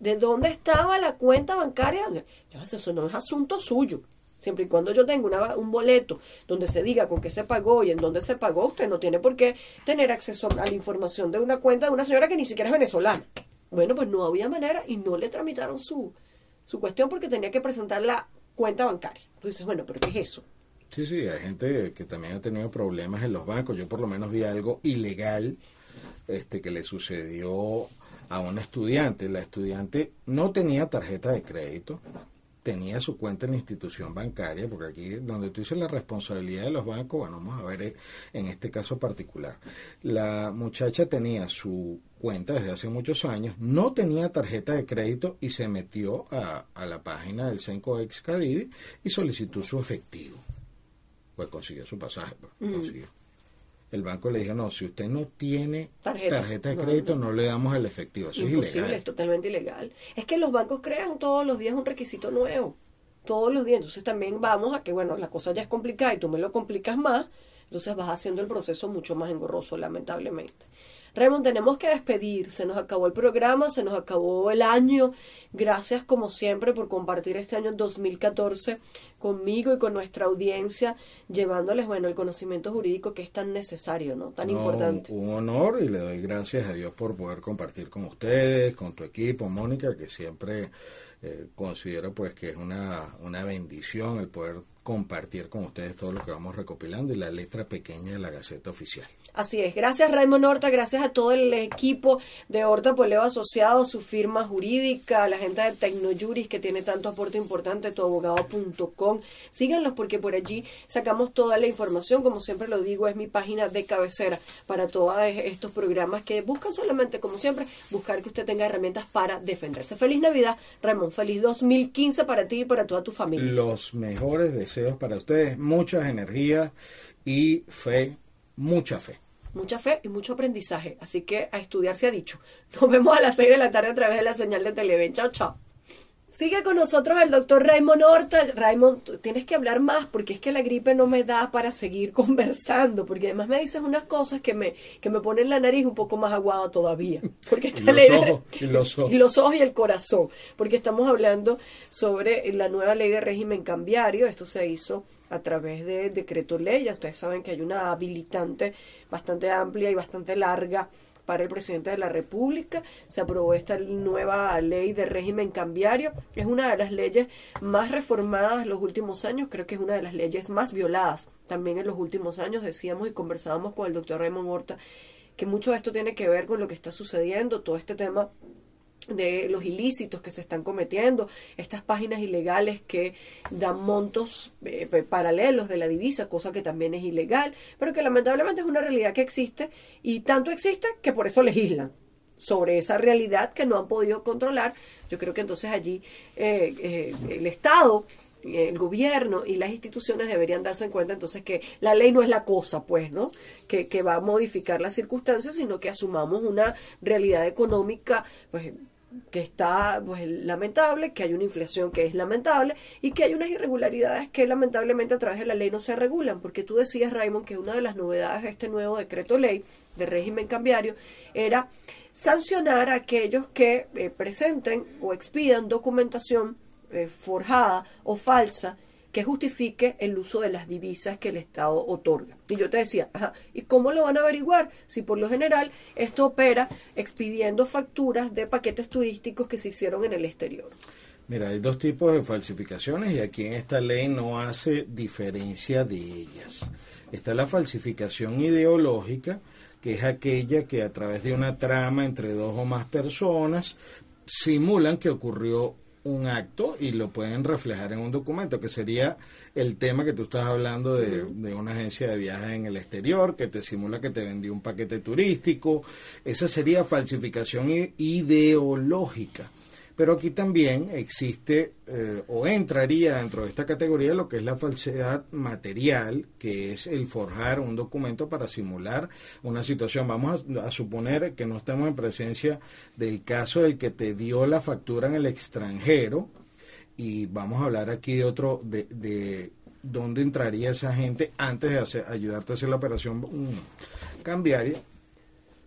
¿De dónde estaba la cuenta bancaria? Ya, eso no es asunto suyo. Siempre y cuando yo tenga una- un boleto donde se diga con qué se pagó y en dónde se pagó, usted no tiene por qué tener acceso a la información de una cuenta de una señora que ni siquiera es venezolana. Bueno, pues no había manera y no le tramitaron su, su cuestión porque tenía que presentar la cuenta bancaria. Tú dices, bueno, pero ¿qué es eso? Sí, sí, hay gente que también ha tenido problemas en los bancos. Yo por lo menos vi algo ilegal este, que le sucedió a una estudiante. La estudiante no tenía tarjeta de crédito, tenía su cuenta en la institución bancaria, porque aquí donde tú dices la responsabilidad de los bancos, bueno, vamos a ver eh, en este caso particular. La muchacha tenía su cuenta desde hace muchos años, no tenía tarjeta de crédito y se metió a, a la página del Senco Ex Cadivi y solicitó su efectivo. Pues consiguió su pasaje, pues, consiguió. El banco le dijo, no, si usted no tiene Tarjeta. tarjeta, de No, crédito, no. le damos el efectivo. Eso es Imposible, ilegal. es totalmente ilegal. Es que los bancos crean todos los días un requisito nuevo. Todos los días. Entonces también vamos a que, bueno, la cosa ya es complicada y tú me lo complicas más. Entonces vas haciendo el proceso mucho más engorroso, lamentablemente. Raymond, tenemos que despedir. Se nos acabó el programa, se nos acabó el año. Gracias, como siempre, por compartir este año 2014 conmigo y con nuestra audiencia, llevándoles, bueno, el conocimiento jurídico que es tan necesario, ¿no? Tan No, importante. Un, un honor y le doy gracias a Dios por poder compartir con ustedes, con tu equipo, Mónica, que siempre eh, considero pues que es una, una bendición el poder compartir con ustedes todo lo que vamos recopilando y la letra pequeña de la Gaceta Oficial. Así es, gracias Raymond Horta, gracias a todo el equipo de Horta Poleo Asociado, su firma jurídica, la gente de Tecnojuris que tiene tanto aporte importante, tuabogado.com. Síganlos porque por allí sacamos toda la información, como siempre lo digo, es mi página de cabecera para todos estos programas que buscan solamente, como siempre, buscar que usted tenga herramientas para defenderse. Feliz Navidad, Raymond, feliz 2015 para ti y para toda tu familia. Los mejores deseos para ustedes, muchas energías y fe, mucha fe. mucha fe y mucho aprendizaje. Así que a estudiar se ha dicho. Nos vemos a las 6 de la tarde a través de la señal de Televen. Chao, chao. Sigue con nosotros el doctor Raymond Horta. Raymond, tienes que hablar más porque es que la gripe no me da para seguir conversando. Porque además me dices unas cosas que me, que me ponen la nariz un poco más aguada todavía. Porque Y esta los ley de- ojos, y los ojos. y los ojos y el corazón. Porque estamos hablando sobre la nueva ley de régimen cambiario. Esto se hizo a través de decreto ley. Ya ustedes saben que hay una habilitante bastante amplia y bastante larga para el presidente de la República. Se aprobó esta nueva ley de régimen cambiario. Es una de las leyes más reformadas en los últimos años. Creo que es una de las leyes más violadas también en los últimos años. Decíamos y conversábamos con el doctor Raymond Horta que mucho de esto tiene que ver con lo que está sucediendo, todo este tema de los ilícitos que se están cometiendo, estas páginas ilegales que dan montos eh, paralelos de la divisa, cosa que también es ilegal, pero que lamentablemente es una realidad que existe y tanto existe que por eso legislan sobre esa realidad que no han podido controlar. Yo creo que entonces allí eh, eh, el Estado el gobierno y las instituciones deberían darse en cuenta entonces que la ley no es la cosa, pues, ¿no? Que, que va a modificar las circunstancias, sino que asumamos una realidad económica, pues, que está pues lamentable, que hay una inflación que es lamentable y que hay unas irregularidades que lamentablemente a través de la ley no se regulan, porque tú decías, Raymond, que una de las novedades de este nuevo decreto ley de régimen cambiario era sancionar a aquellos que eh, presenten o expidan documentación eh, forjada o falsa que justifique el uso de las divisas que el Estado otorga. Y yo te decía, ajá, ¿y cómo lo van a averiguar? Si por lo general esto opera expidiendo facturas de paquetes turísticos que se hicieron en el exterior. Mira, hay dos tipos de falsificaciones y aquí en esta ley no hace diferencia de ellas. Está la falsificación ideológica, que es aquella que a través de una trama entre dos o más personas simulan que ocurrió un acto y lo pueden reflejar en un documento, que sería el tema que tú estás hablando de, de, una agencia de viajes en el exterior, que te simula que te vendió un paquete turístico. Esa sería falsificación ideológica. Pero aquí también existe eh, o entraría dentro de esta categoría lo que es la falsedad material, que es el forjar un documento para simular una situación. Vamos a, suponer que no estamos en presencia del caso del que te dio la factura en el extranjero y vamos a hablar aquí de otro, de, de dónde entraría esa gente antes de hacer, ayudarte a hacer la operación mm, cambiaria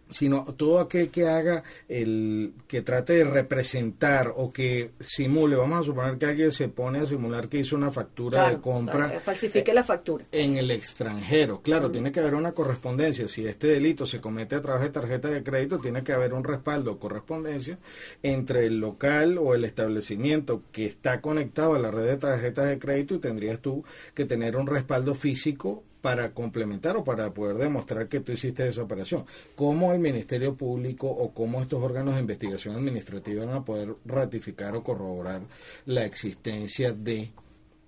sino todo aquel que haga el que trate de representar o que simule, vamos a suponer que alguien se pone a simular que hizo una factura de compra, falsifique la factura en el extranjero. Claro, tiene que haber una correspondencia. Si este delito se comete a través de tarjeta de crédito, tiene que haber un respaldo o correspondencia entre el local o el establecimiento que está conectado a la red de tarjetas de crédito y tendrías tú que tener un respaldo físico para complementar o para poder demostrar que tú hiciste esa operación. ¿Cómo el Ministerio Público o cómo estos órganos de investigación administrativa van a poder ratificar o corroborar la existencia de,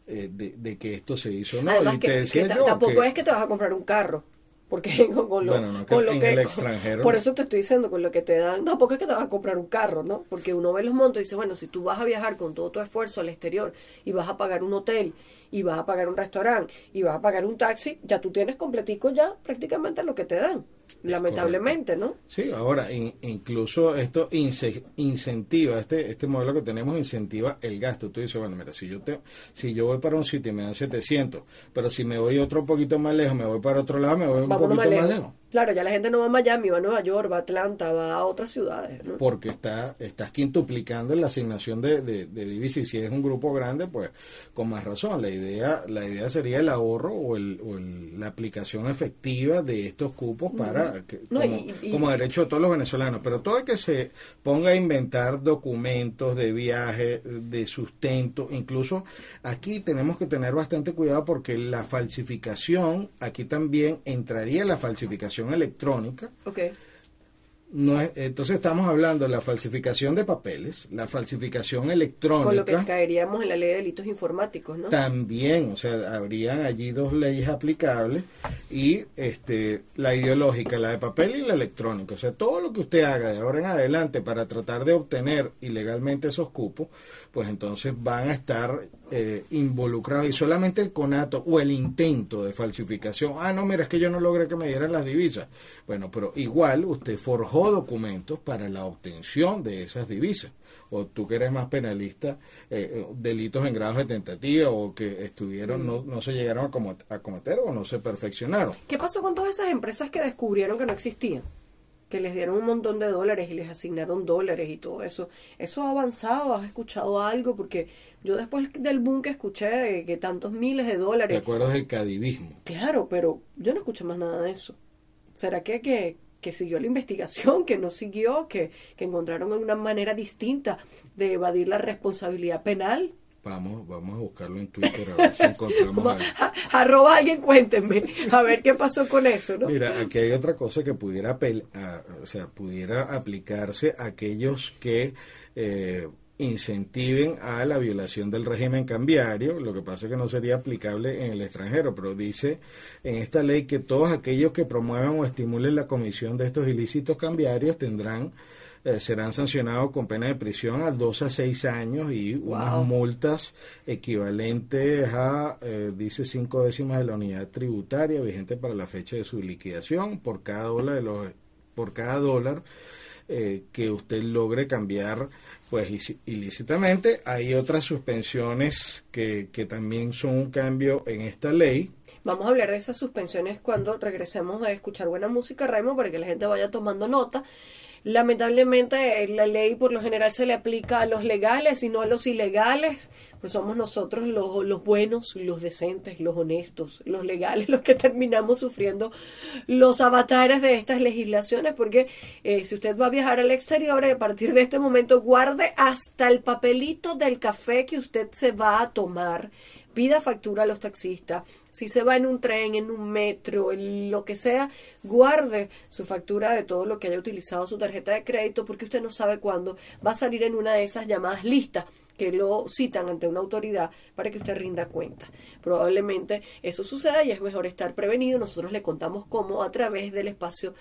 eh, de, que esto se hizo? No, y te decía tampoco es que te vas a comprar un carro. Porque con, lo, con lo que, el extranjero. Por eso te estoy diciendo, con lo que te dan. No, porque es que te vas a comprar un carro, ¿no? Porque uno ve los montos y dice, bueno, si tú vas a viajar con todo tu esfuerzo al exterior y vas a pagar un hotel y vas a pagar un restaurante y vas a pagar un taxi, ya tú tienes completico ya prácticamente lo que te dan. Lamentablemente, ¿no? Sí, ahora incluso esto incentiva, este este modelo que tenemos incentiva el gasto. Tú dices, bueno, mira, si yo te, si yo voy para un sitio y me dan 700, pero si me voy otro poquito más lejos, me voy para otro lado, me voy un poquito más lejos. Claro, ya la gente no va a Miami, va a Nueva York, va a Atlanta, va a otras ciudades. Porque está, estás quintuplicando la asignación de, de, divisas y si es un grupo grande, pues con más razón. La idea, la idea sería el ahorro o, el, o la aplicación efectiva de estos cupos para como, derecho de todos los venezolanos. Pero todo el que se ponga a inventar documentos de viaje, de sustento, incluso aquí tenemos que tener bastante cuidado porque la falsificación, aquí también entraría la falsificación electrónica. No entonces estamos hablando de la falsificación de papeles, la falsificación electrónica. Con lo que caeríamos en la ley de delitos informáticos, ¿no? También, o sea, habrían allí dos leyes aplicables y este la ideológica, la de papel y la electrónica. O sea, todo lo que usted haga de ahora en adelante para tratar de obtener ilegalmente esos cupos, pues entonces van a estar eh, involucrados y solamente el conato o el intento de falsificación. Ah, no, mira, es que yo no logré que me dieran las divisas. Bueno, pero igual usted forjó documentos para la obtención de esas divisas. O tú que eres más penalista, eh, eh, delitos en grados de tentativa o que estuvieron, no, no se llegaron a cometer o no se perfeccionaron. ¿Qué pasó con todas esas empresas que descubrieron que no existían? que les dieron un montón de dólares y les asignaron dólares y todo eso. ¿Eso ha avanzado? ¿Has escuchado algo? Porque yo después del boom que escuché que tantos miles de dólares... ¿Te acuerdas del cadivismo? Claro, pero yo no escuché más nada de eso. ¿Será que, que, que siguió la investigación, que no siguió, que, que encontraron una manera distinta de evadir la responsabilidad penal? Vamos, vamos a buscarlo en Twitter a ver si encontramos algo. alguien, cuéntenme, a ver qué pasó con eso, ¿no? Mira, aquí hay otra cosa que pudiera, o sea, pudiera aplicarse a aquellos que eh, incentiven a la violación del régimen cambiario, lo que pasa es que no sería aplicable en el extranjero, pero dice en esta ley que todos aquellos que promuevan o estimulen la comisión de estos ilícitos cambiarios tendrán eh, serán sancionados con pena de prisión a dos a seis años y unas multas equivalentes a, eh, dice, cinco décimas de la unidad tributaria vigente para la fecha de su liquidación por cada dólar de los por cada dólar eh, que usted logre cambiar pues ilícitamente. Hay otras suspensiones que, que también son un cambio en esta ley. Vamos a hablar de esas suspensiones cuando regresemos a escuchar buena música, Raimo, para que la gente vaya tomando nota. Lamentablemente la ley por lo general se le aplica a los legales y no a los ilegales, pues somos nosotros los, los buenos, los decentes, los honestos, los legales, los que terminamos sufriendo los avatares de estas legislaciones, porque eh, si usted va a viajar al exterior, a partir de este momento guarde hasta el papelito del café que usted se va a tomar pida factura a los taxistas. Si se va en un tren, en un metro, en lo que sea, guarde su factura de todo lo que haya utilizado su tarjeta de crédito porque usted no sabe cuándo va a salir en una de esas llamadas listas que lo citan ante una autoridad para que usted rinda cuenta. Probablemente eso suceda y es mejor estar prevenido. Nosotros le contamos cómo a través del espacio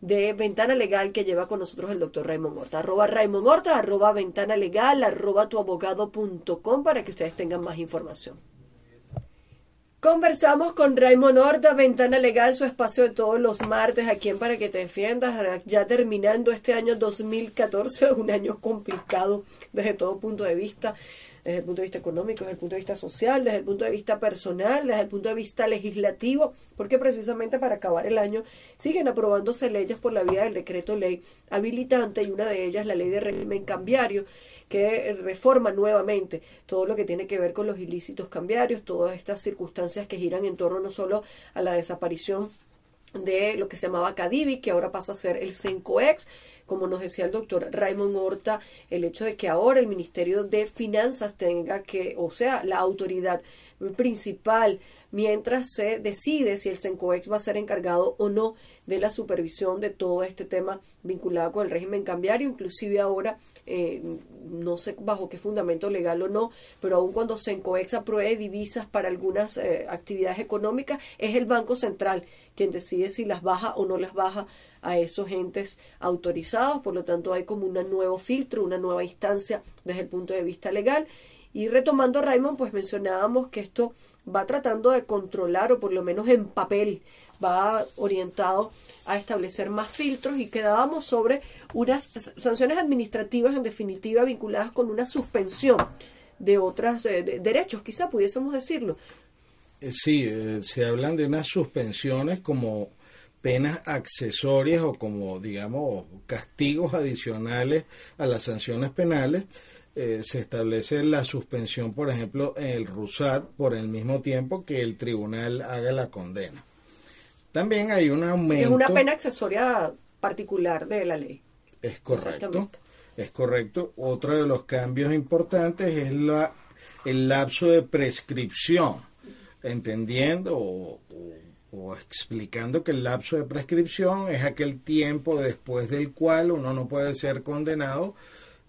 de Ventana Legal que lleva con nosotros el doctor Raymond Horta. Arroba Raymond Horta, arroba Ventana Legal, arroba tuabogado.com para que ustedes tengan más información. Conversamos con Raymond Horta, Ventana Legal, su espacio de todos los martes aquí en Para que te defiendas, ya terminando este año 2014, un año complicado desde todo punto de vista, desde el punto de vista económico, desde el punto de vista social, desde el punto de vista personal, desde el punto de vista legislativo, porque precisamente para acabar el año siguen aprobándose leyes por la vía del decreto ley habilitante y una de ellas la ley de régimen cambiario que reforma nuevamente todo lo que tiene que ver con los ilícitos cambiarios, todas estas circunstancias que giran en torno no solo a la desaparición de lo que se llamaba Cadivi, que ahora pasa a ser el CENCOEX, como nos decía el doctor Raymond Horta, el hecho de que ahora el Ministerio de Finanzas tenga que, o sea, la autoridad principal mientras se decide si el CENCOEX va a ser encargado o no de la supervisión de todo este tema vinculado con el régimen cambiario, inclusive ahora eh, no sé bajo qué fundamento legal o no, pero aun cuando CENCOEX apruebe divisas para algunas eh, actividades económicas, es el Banco Central quien decide si las baja o no las baja a esos entes autorizados, por lo tanto hay como un nuevo filtro, una nueva instancia desde el punto de vista legal. Y retomando Raymond, pues mencionábamos que esto va tratando de controlar, o por lo menos en papel, va orientado a establecer más filtros y quedábamos sobre unas sanciones administrativas en definitiva vinculadas con una suspensión de otros eh, derechos, quizá pudiésemos decirlo. Eh, sí, eh, se hablan de unas suspensiones como penas accesorias o como, digamos, castigos adicionales a las sanciones penales. se establece la suspensión, por ejemplo, en el RUSAT por el mismo tiempo que el tribunal haga la condena. También hay un aumento. es una pena accesoria particular de la ley. Es correcto. Es correcto. Otro de los cambios importantes es la, el lapso de prescripción, entendiendo o, o, explicando que el lapso de prescripción es aquel tiempo después del cual uno no puede ser condenado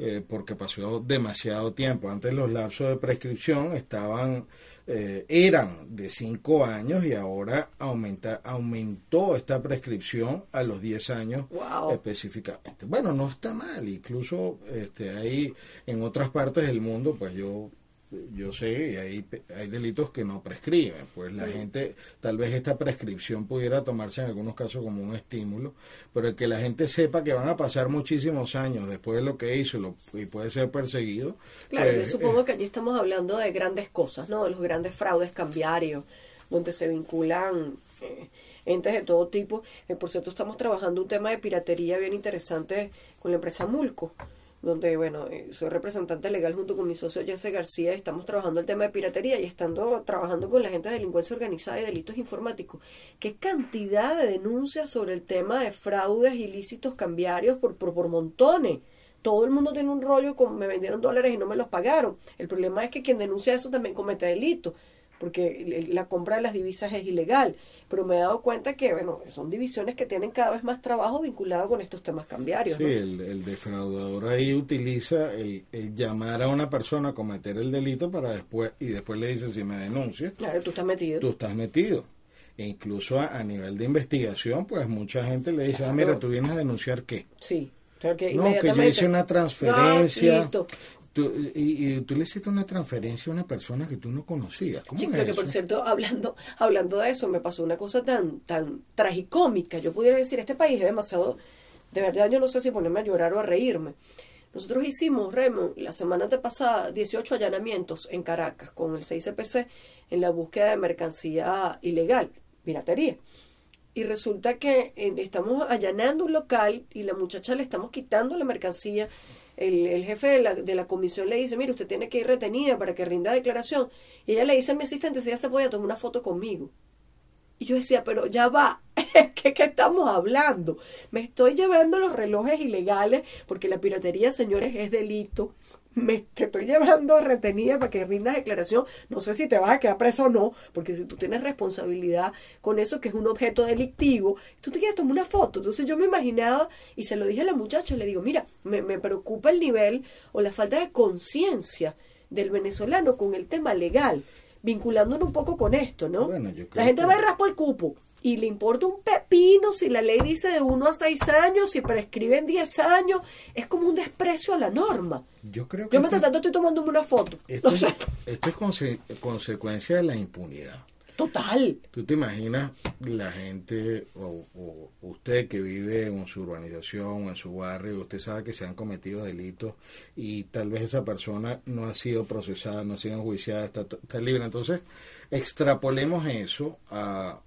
eh, porque pasó demasiado tiempo. Antes los lapsos de prescripción estaban eh, eran de 5 años y ahora aumenta, aumentó esta prescripción a los 10 años específicamente. Bueno, no está mal, incluso este, hay en otras partes del mundo, pues yo yo sé, y hay, hay delitos que no prescriben, pues la gente, tal vez esta prescripción pudiera tomarse en algunos casos como un estímulo, pero que la gente sepa que van a pasar muchísimos años después de lo que hizo y puede ser perseguido. Claro, yo pues, supongo que allí estamos hablando de grandes cosas, ¿no? De los grandes fraudes cambiarios, donde se vinculan... Eh, entes de todo tipo. Eh, por cierto, estamos trabajando un tema de piratería bien interesante con la empresa Mulco donde, bueno, eh, soy representante legal junto con mi socio Jesse García, estamos trabajando el tema de piratería y estando trabajando con la gente de delincuencia organizada y delitos informáticos. ¿Qué cantidad de denuncias sobre el tema de fraudes ilícitos cambiarios por, por, por montones? Todo el mundo tiene un rollo con me vendieron dólares y no me los pagaron. El problema es que quien denuncia eso también comete delito porque la compra de las divisas es ilegal. Pero me he dado cuenta que, bueno, son divisiones que tienen cada vez más trabajo vinculado con estos temas cambiarios. Sí, el, defraudador ahí utiliza el, llamar a una persona a cometer el delito para después, y después le dice si me denuncia. Claro, tú estás metido. Tú estás metido. E incluso a, nivel de investigación, pues mucha gente le dice, ah, mira, tú vienes a denunciar qué. Sí. no, que yo hice una transferencia. Tú, y, tú le hiciste una transferencia a una persona que tú no conocías. ¿Cómo que por cierto, hablando, hablando de eso, me pasó una cosa tan, tan tragicómica. Yo pudiera decir, este país es demasiado de verdad yo no sé si ponerme a llorar o a reírme. Nosotros hicimos, Remo, la semana pasada 18 allanamientos en Caracas con el 6CPC en la búsqueda de mercancía ilegal, piratería. Y resulta que eh, estamos allanando un local y la muchacha le estamos quitando la mercancía. El, el jefe de la, de la comisión le dice, mire, usted tiene que ir retenida para que rinda declaración. Y ella le dice a mi asistente si ella se puede tomar una foto conmigo. Y yo decía, pero ya va, ¿qué, ¿qué estamos hablando? Me estoy llevando los relojes ilegales porque la piratería, señores, es delito. Me te estoy llevando retenida para que rindas declaración. No sé si te vas a quedar preso o no, porque si tú tienes responsabilidad con eso que es un objeto delictivo, tú te quieres tomar una foto. Entonces yo me imaginaba y se lo dije a la muchacha, le digo, mira, me, me preocupa el nivel o la falta de conciencia del venezolano con el tema legal vinculándonos un poco con esto, ¿no? Bueno, yo creo la gente que- va y raspa el cupo y le importa un pepino si la ley dice de 1 a 6 años, si prescriben 10 años, es como un desprecio a la norma. Yo creo que Yo mientras tanto estoy tomándome una foto. esto No es, sé, esto es conse- consecuencia de la impunidad. total. ¿Tú te imaginas la gente o, o usted que vive en su urbanización, en su barrio, usted sabe que se han cometido delitos y tal vez esa persona no ha sido procesada, no ha sido enjuiciada, está, está libre? Entonces, extrapolemos eso a,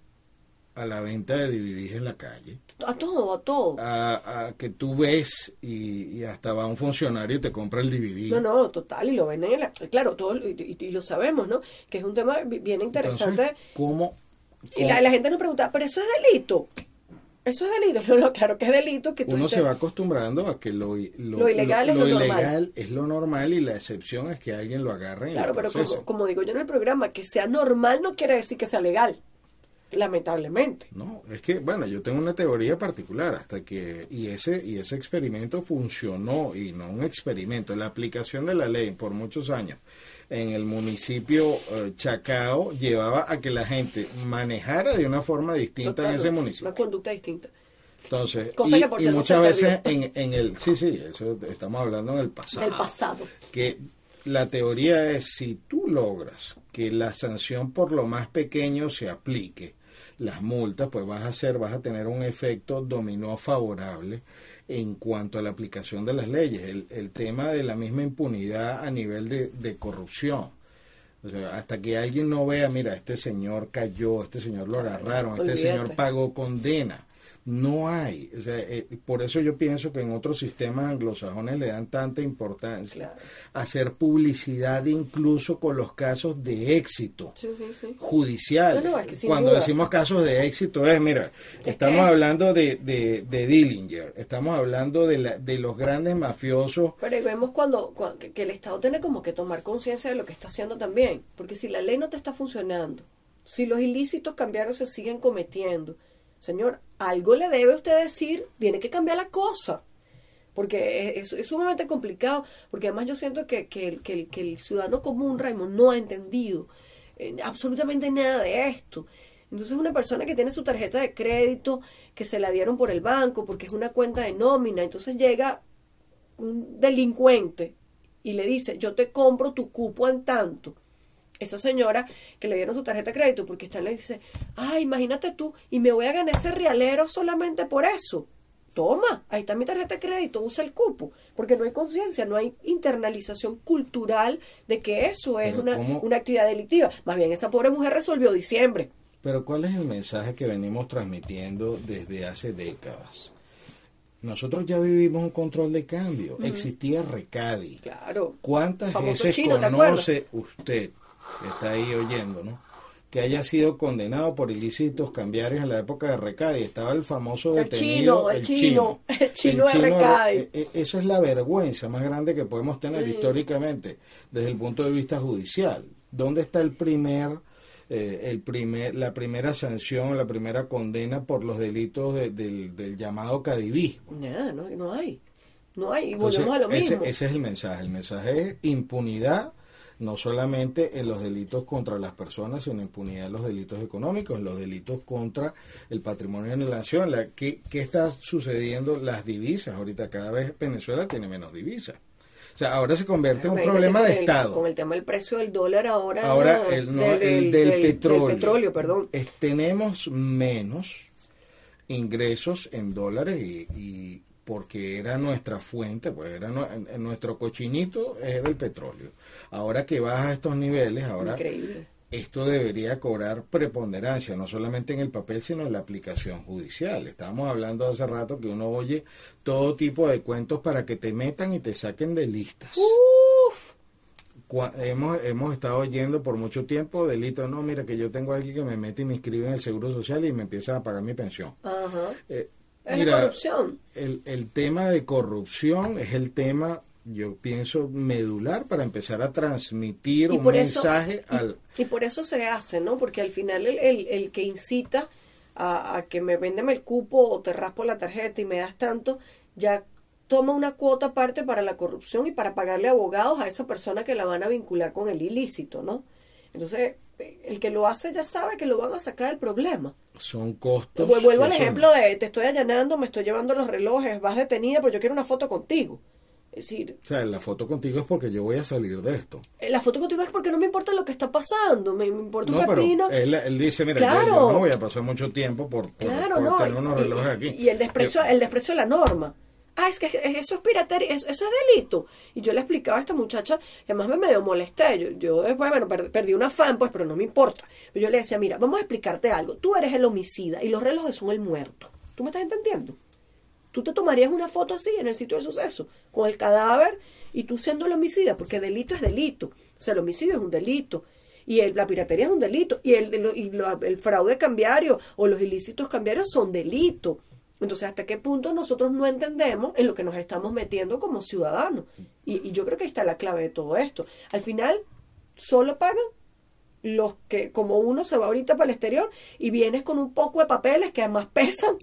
a la venta de DVDs en la calle, A todo, a todo. a, a que tú ves y, y hasta va un funcionario y te compra el DVD. No, no, total, y lo ven en la... Claro, todo, y, y- y lo sabemos, ¿no? Que es un tema bi- bien interesante. Entonces, ¿cómo? y la, la gente nos pregunta, ¿pero eso es delito? ¿Eso es delito? No, no, claro que es delito que tú uno se va acostumbrando a que lo, i- Lo ilegal es lo normal. ilegal es lo normal y la excepción es que alguien lo agarre en Claro, pero como, como digo yo en el programa, que sea normal no quiere decir que sea legal. Lamentablemente. No, es que, bueno, yo tengo una teoría particular hasta que, y ese, y ese experimento funcionó, y no un experimento, la aplicación de la ley por muchos años en el municipio eh, Chacao llevaba a que la gente manejara de una forma distinta en ese municipio. Una conducta distinta. Entonces, Cosa y, que por y cierto muchas veces en, en el, sí, sí, eso estamos hablando en el pasado. Del pasado. que la teoría es si tú logras que la sanción por lo más pequeño se aplique, las multas, pues vas a hacer, vas a tener un efecto dominó favorable en cuanto a la aplicación de las leyes. El, el tema de la misma impunidad a nivel de, de corrupción. O sea, hasta que alguien no vea, mira, este señor cayó, este señor lo agarraron, este olvídate. señor pagó condena. No hay. O sea, eh, por eso yo pienso que en otros sistemas anglosajones le dan tanta importancia Claro. hacer publicidad incluso con los casos de éxito Sí, sí, sí. judiciales. No, no, es que sin Cuando duda. decimos casos de éxito es, mira, estamos es- hablando de, de, de Dillinger, estamos hablando de, la, de los grandes mafiosos. Pero vemos cuando, cuan- que, que el Estado tiene como que tomar conciencia de lo que está haciendo también. Porque si la ley no te está funcionando, si los ilícitos cambiaron se siguen cometiendo, señor, algo le debe usted decir, tiene que cambiar la cosa. Porque es, sumamente complicado, porque además yo siento que el ciudadano común, Raymond, no ha entendido eh, absolutamente nada de esto. Entonces una persona que tiene su tarjeta de crédito, que se la dieron por el banco, porque es una cuenta de nómina, entonces llega un delincuente y le dice, yo te compro tu cupo en tanto. Esa señora que le dieron su tarjeta de crédito, porque está le dice, ah, imagínate tú, y me voy a ganar ese realero solamente por eso. Toma, ahí está mi tarjeta de crédito, usa el cupo, porque no hay conciencia, no hay internalización cultural de que eso es una, una actividad delictiva. Más bien, esa pobre mujer resolvió diciembre. Pero ¿cuál es el mensaje que venimos transmitiendo desde hace décadas? Nosotros ya vivimos un control de cambio. Existía Recadi. Claro. ¿Cuántas veces chino, ¿te conoce usted, que está ahí oyendo, ¿no? que haya sido condenado por ilícitos cambiarios en la época de Recadi? Estaba el famoso El detenido, chino, el chino, el chino de Recadi. eh, eh, Eso es la vergüenza más grande que podemos tener históricamente desde el punto de vista judicial. ¿Dónde está el primer eh, el primer, la primera sanción, la primera condena por los delitos de- del, del llamado cadivismo. Nada, no, no hay. No hay. Y Entonces, volvemos a lo ese, mismo. ese es el mensaje. El mensaje es impunidad, no solamente en los delitos contra las personas, sino impunidad en los delitos económicos, en los delitos contra el patrimonio de la nación. La, ¿qué, ¿Qué está sucediendo? Las divisas. Ahorita cada vez Venezuela tiene menos divisas. O sea, ahora se convierte en un problema de el- Estado. Con el tema del precio del dólar ahora. Ahora, no, el, no, el del, petróleo. petróleo, perdón. Es- tenemos menos ingresos en dólares y, y porque era nuestra fuente, pues era en nuestro cochinito era el petróleo. Ahora que baja a estos niveles, ahora Increíble. esto debería cobrar preponderancia, no solamente en el papel, sino en la aplicación judicial. Estábamos hablando hace rato que uno oye todo tipo de cuentos para que te metan y te saquen de listas. Uf. Hemos, hemos estado oyendo por mucho tiempo delitos, no, mira que yo tengo a alguien que me mete y me inscribe en el Seguro Social y me empieza a pagar mi pensión. Ajá. Eh, Es mira, corrupción. El, el tema de corrupción es el tema, yo pienso, medular para empezar a transmitir Y un por eso- mensaje y- al... Y por eso se hace, ¿no? Porque al final el, el, el que incita a, a que me véndeme el cupo o te raspo la tarjeta y me das tanto, ya toma una cuota aparte para la corrupción y para pagarle abogados a esa persona que la van a vincular con el ilícito, ¿no? Entonces, el que lo hace ya sabe que lo van a sacar del problema. Son costos. Vu- Vuelvo al son- ejemplo de te estoy allanando, me estoy llevando los relojes, vas detenida, pero yo quiero una foto contigo. Es decir, O sea, la foto contigo es porque yo voy a salir de esto. eh, la foto contigo es porque no me importa lo que está pasando, me, me importa No, un pepino. él, él dice, mira, yo- Claro. yo, no voy a pasar mucho tiempo por, por, Claro, por no. tener unos y- relojes aquí. Y el desprecio, Eh, el desprecio de la norma. Ah, es que eso es piratería, eso, eso es delito. Y yo le explicaba a esta muchacha, que además me medio molesté. Yo, yo después, bueno, per- perdí una fan, pues, pero no me importa. Pero yo le decía, mira, vamos a explicarte algo. Tú eres el homicida y los relojes son el muerto. ¿Tú me estás entendiendo? Tú te tomarías una foto así en el sitio del suceso, con el cadáver y tú siendo el homicida, porque delito es delito. O sea, el homicidio es un delito. Y el- la piratería es un delito. Y, el, el- el fraude cambiario o los ilícitos cambiarios son delito. Entonces, ¿hasta qué punto nosotros no entendemos en lo que nos estamos metiendo como ciudadanos? Y, yo creo que ahí está la clave de todo esto. Al final, solo pagan los que, como uno se va ahorita para el exterior y vienes con un poco de papeles que además pesan.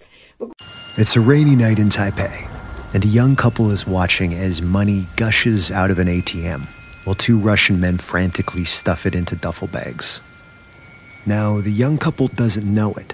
It's a rainy night in Taipei, and a young couple is watching as money gushes out of an ATM while two Russian men frantically stuff it into duffel bags. Now, the young couple doesn't know it,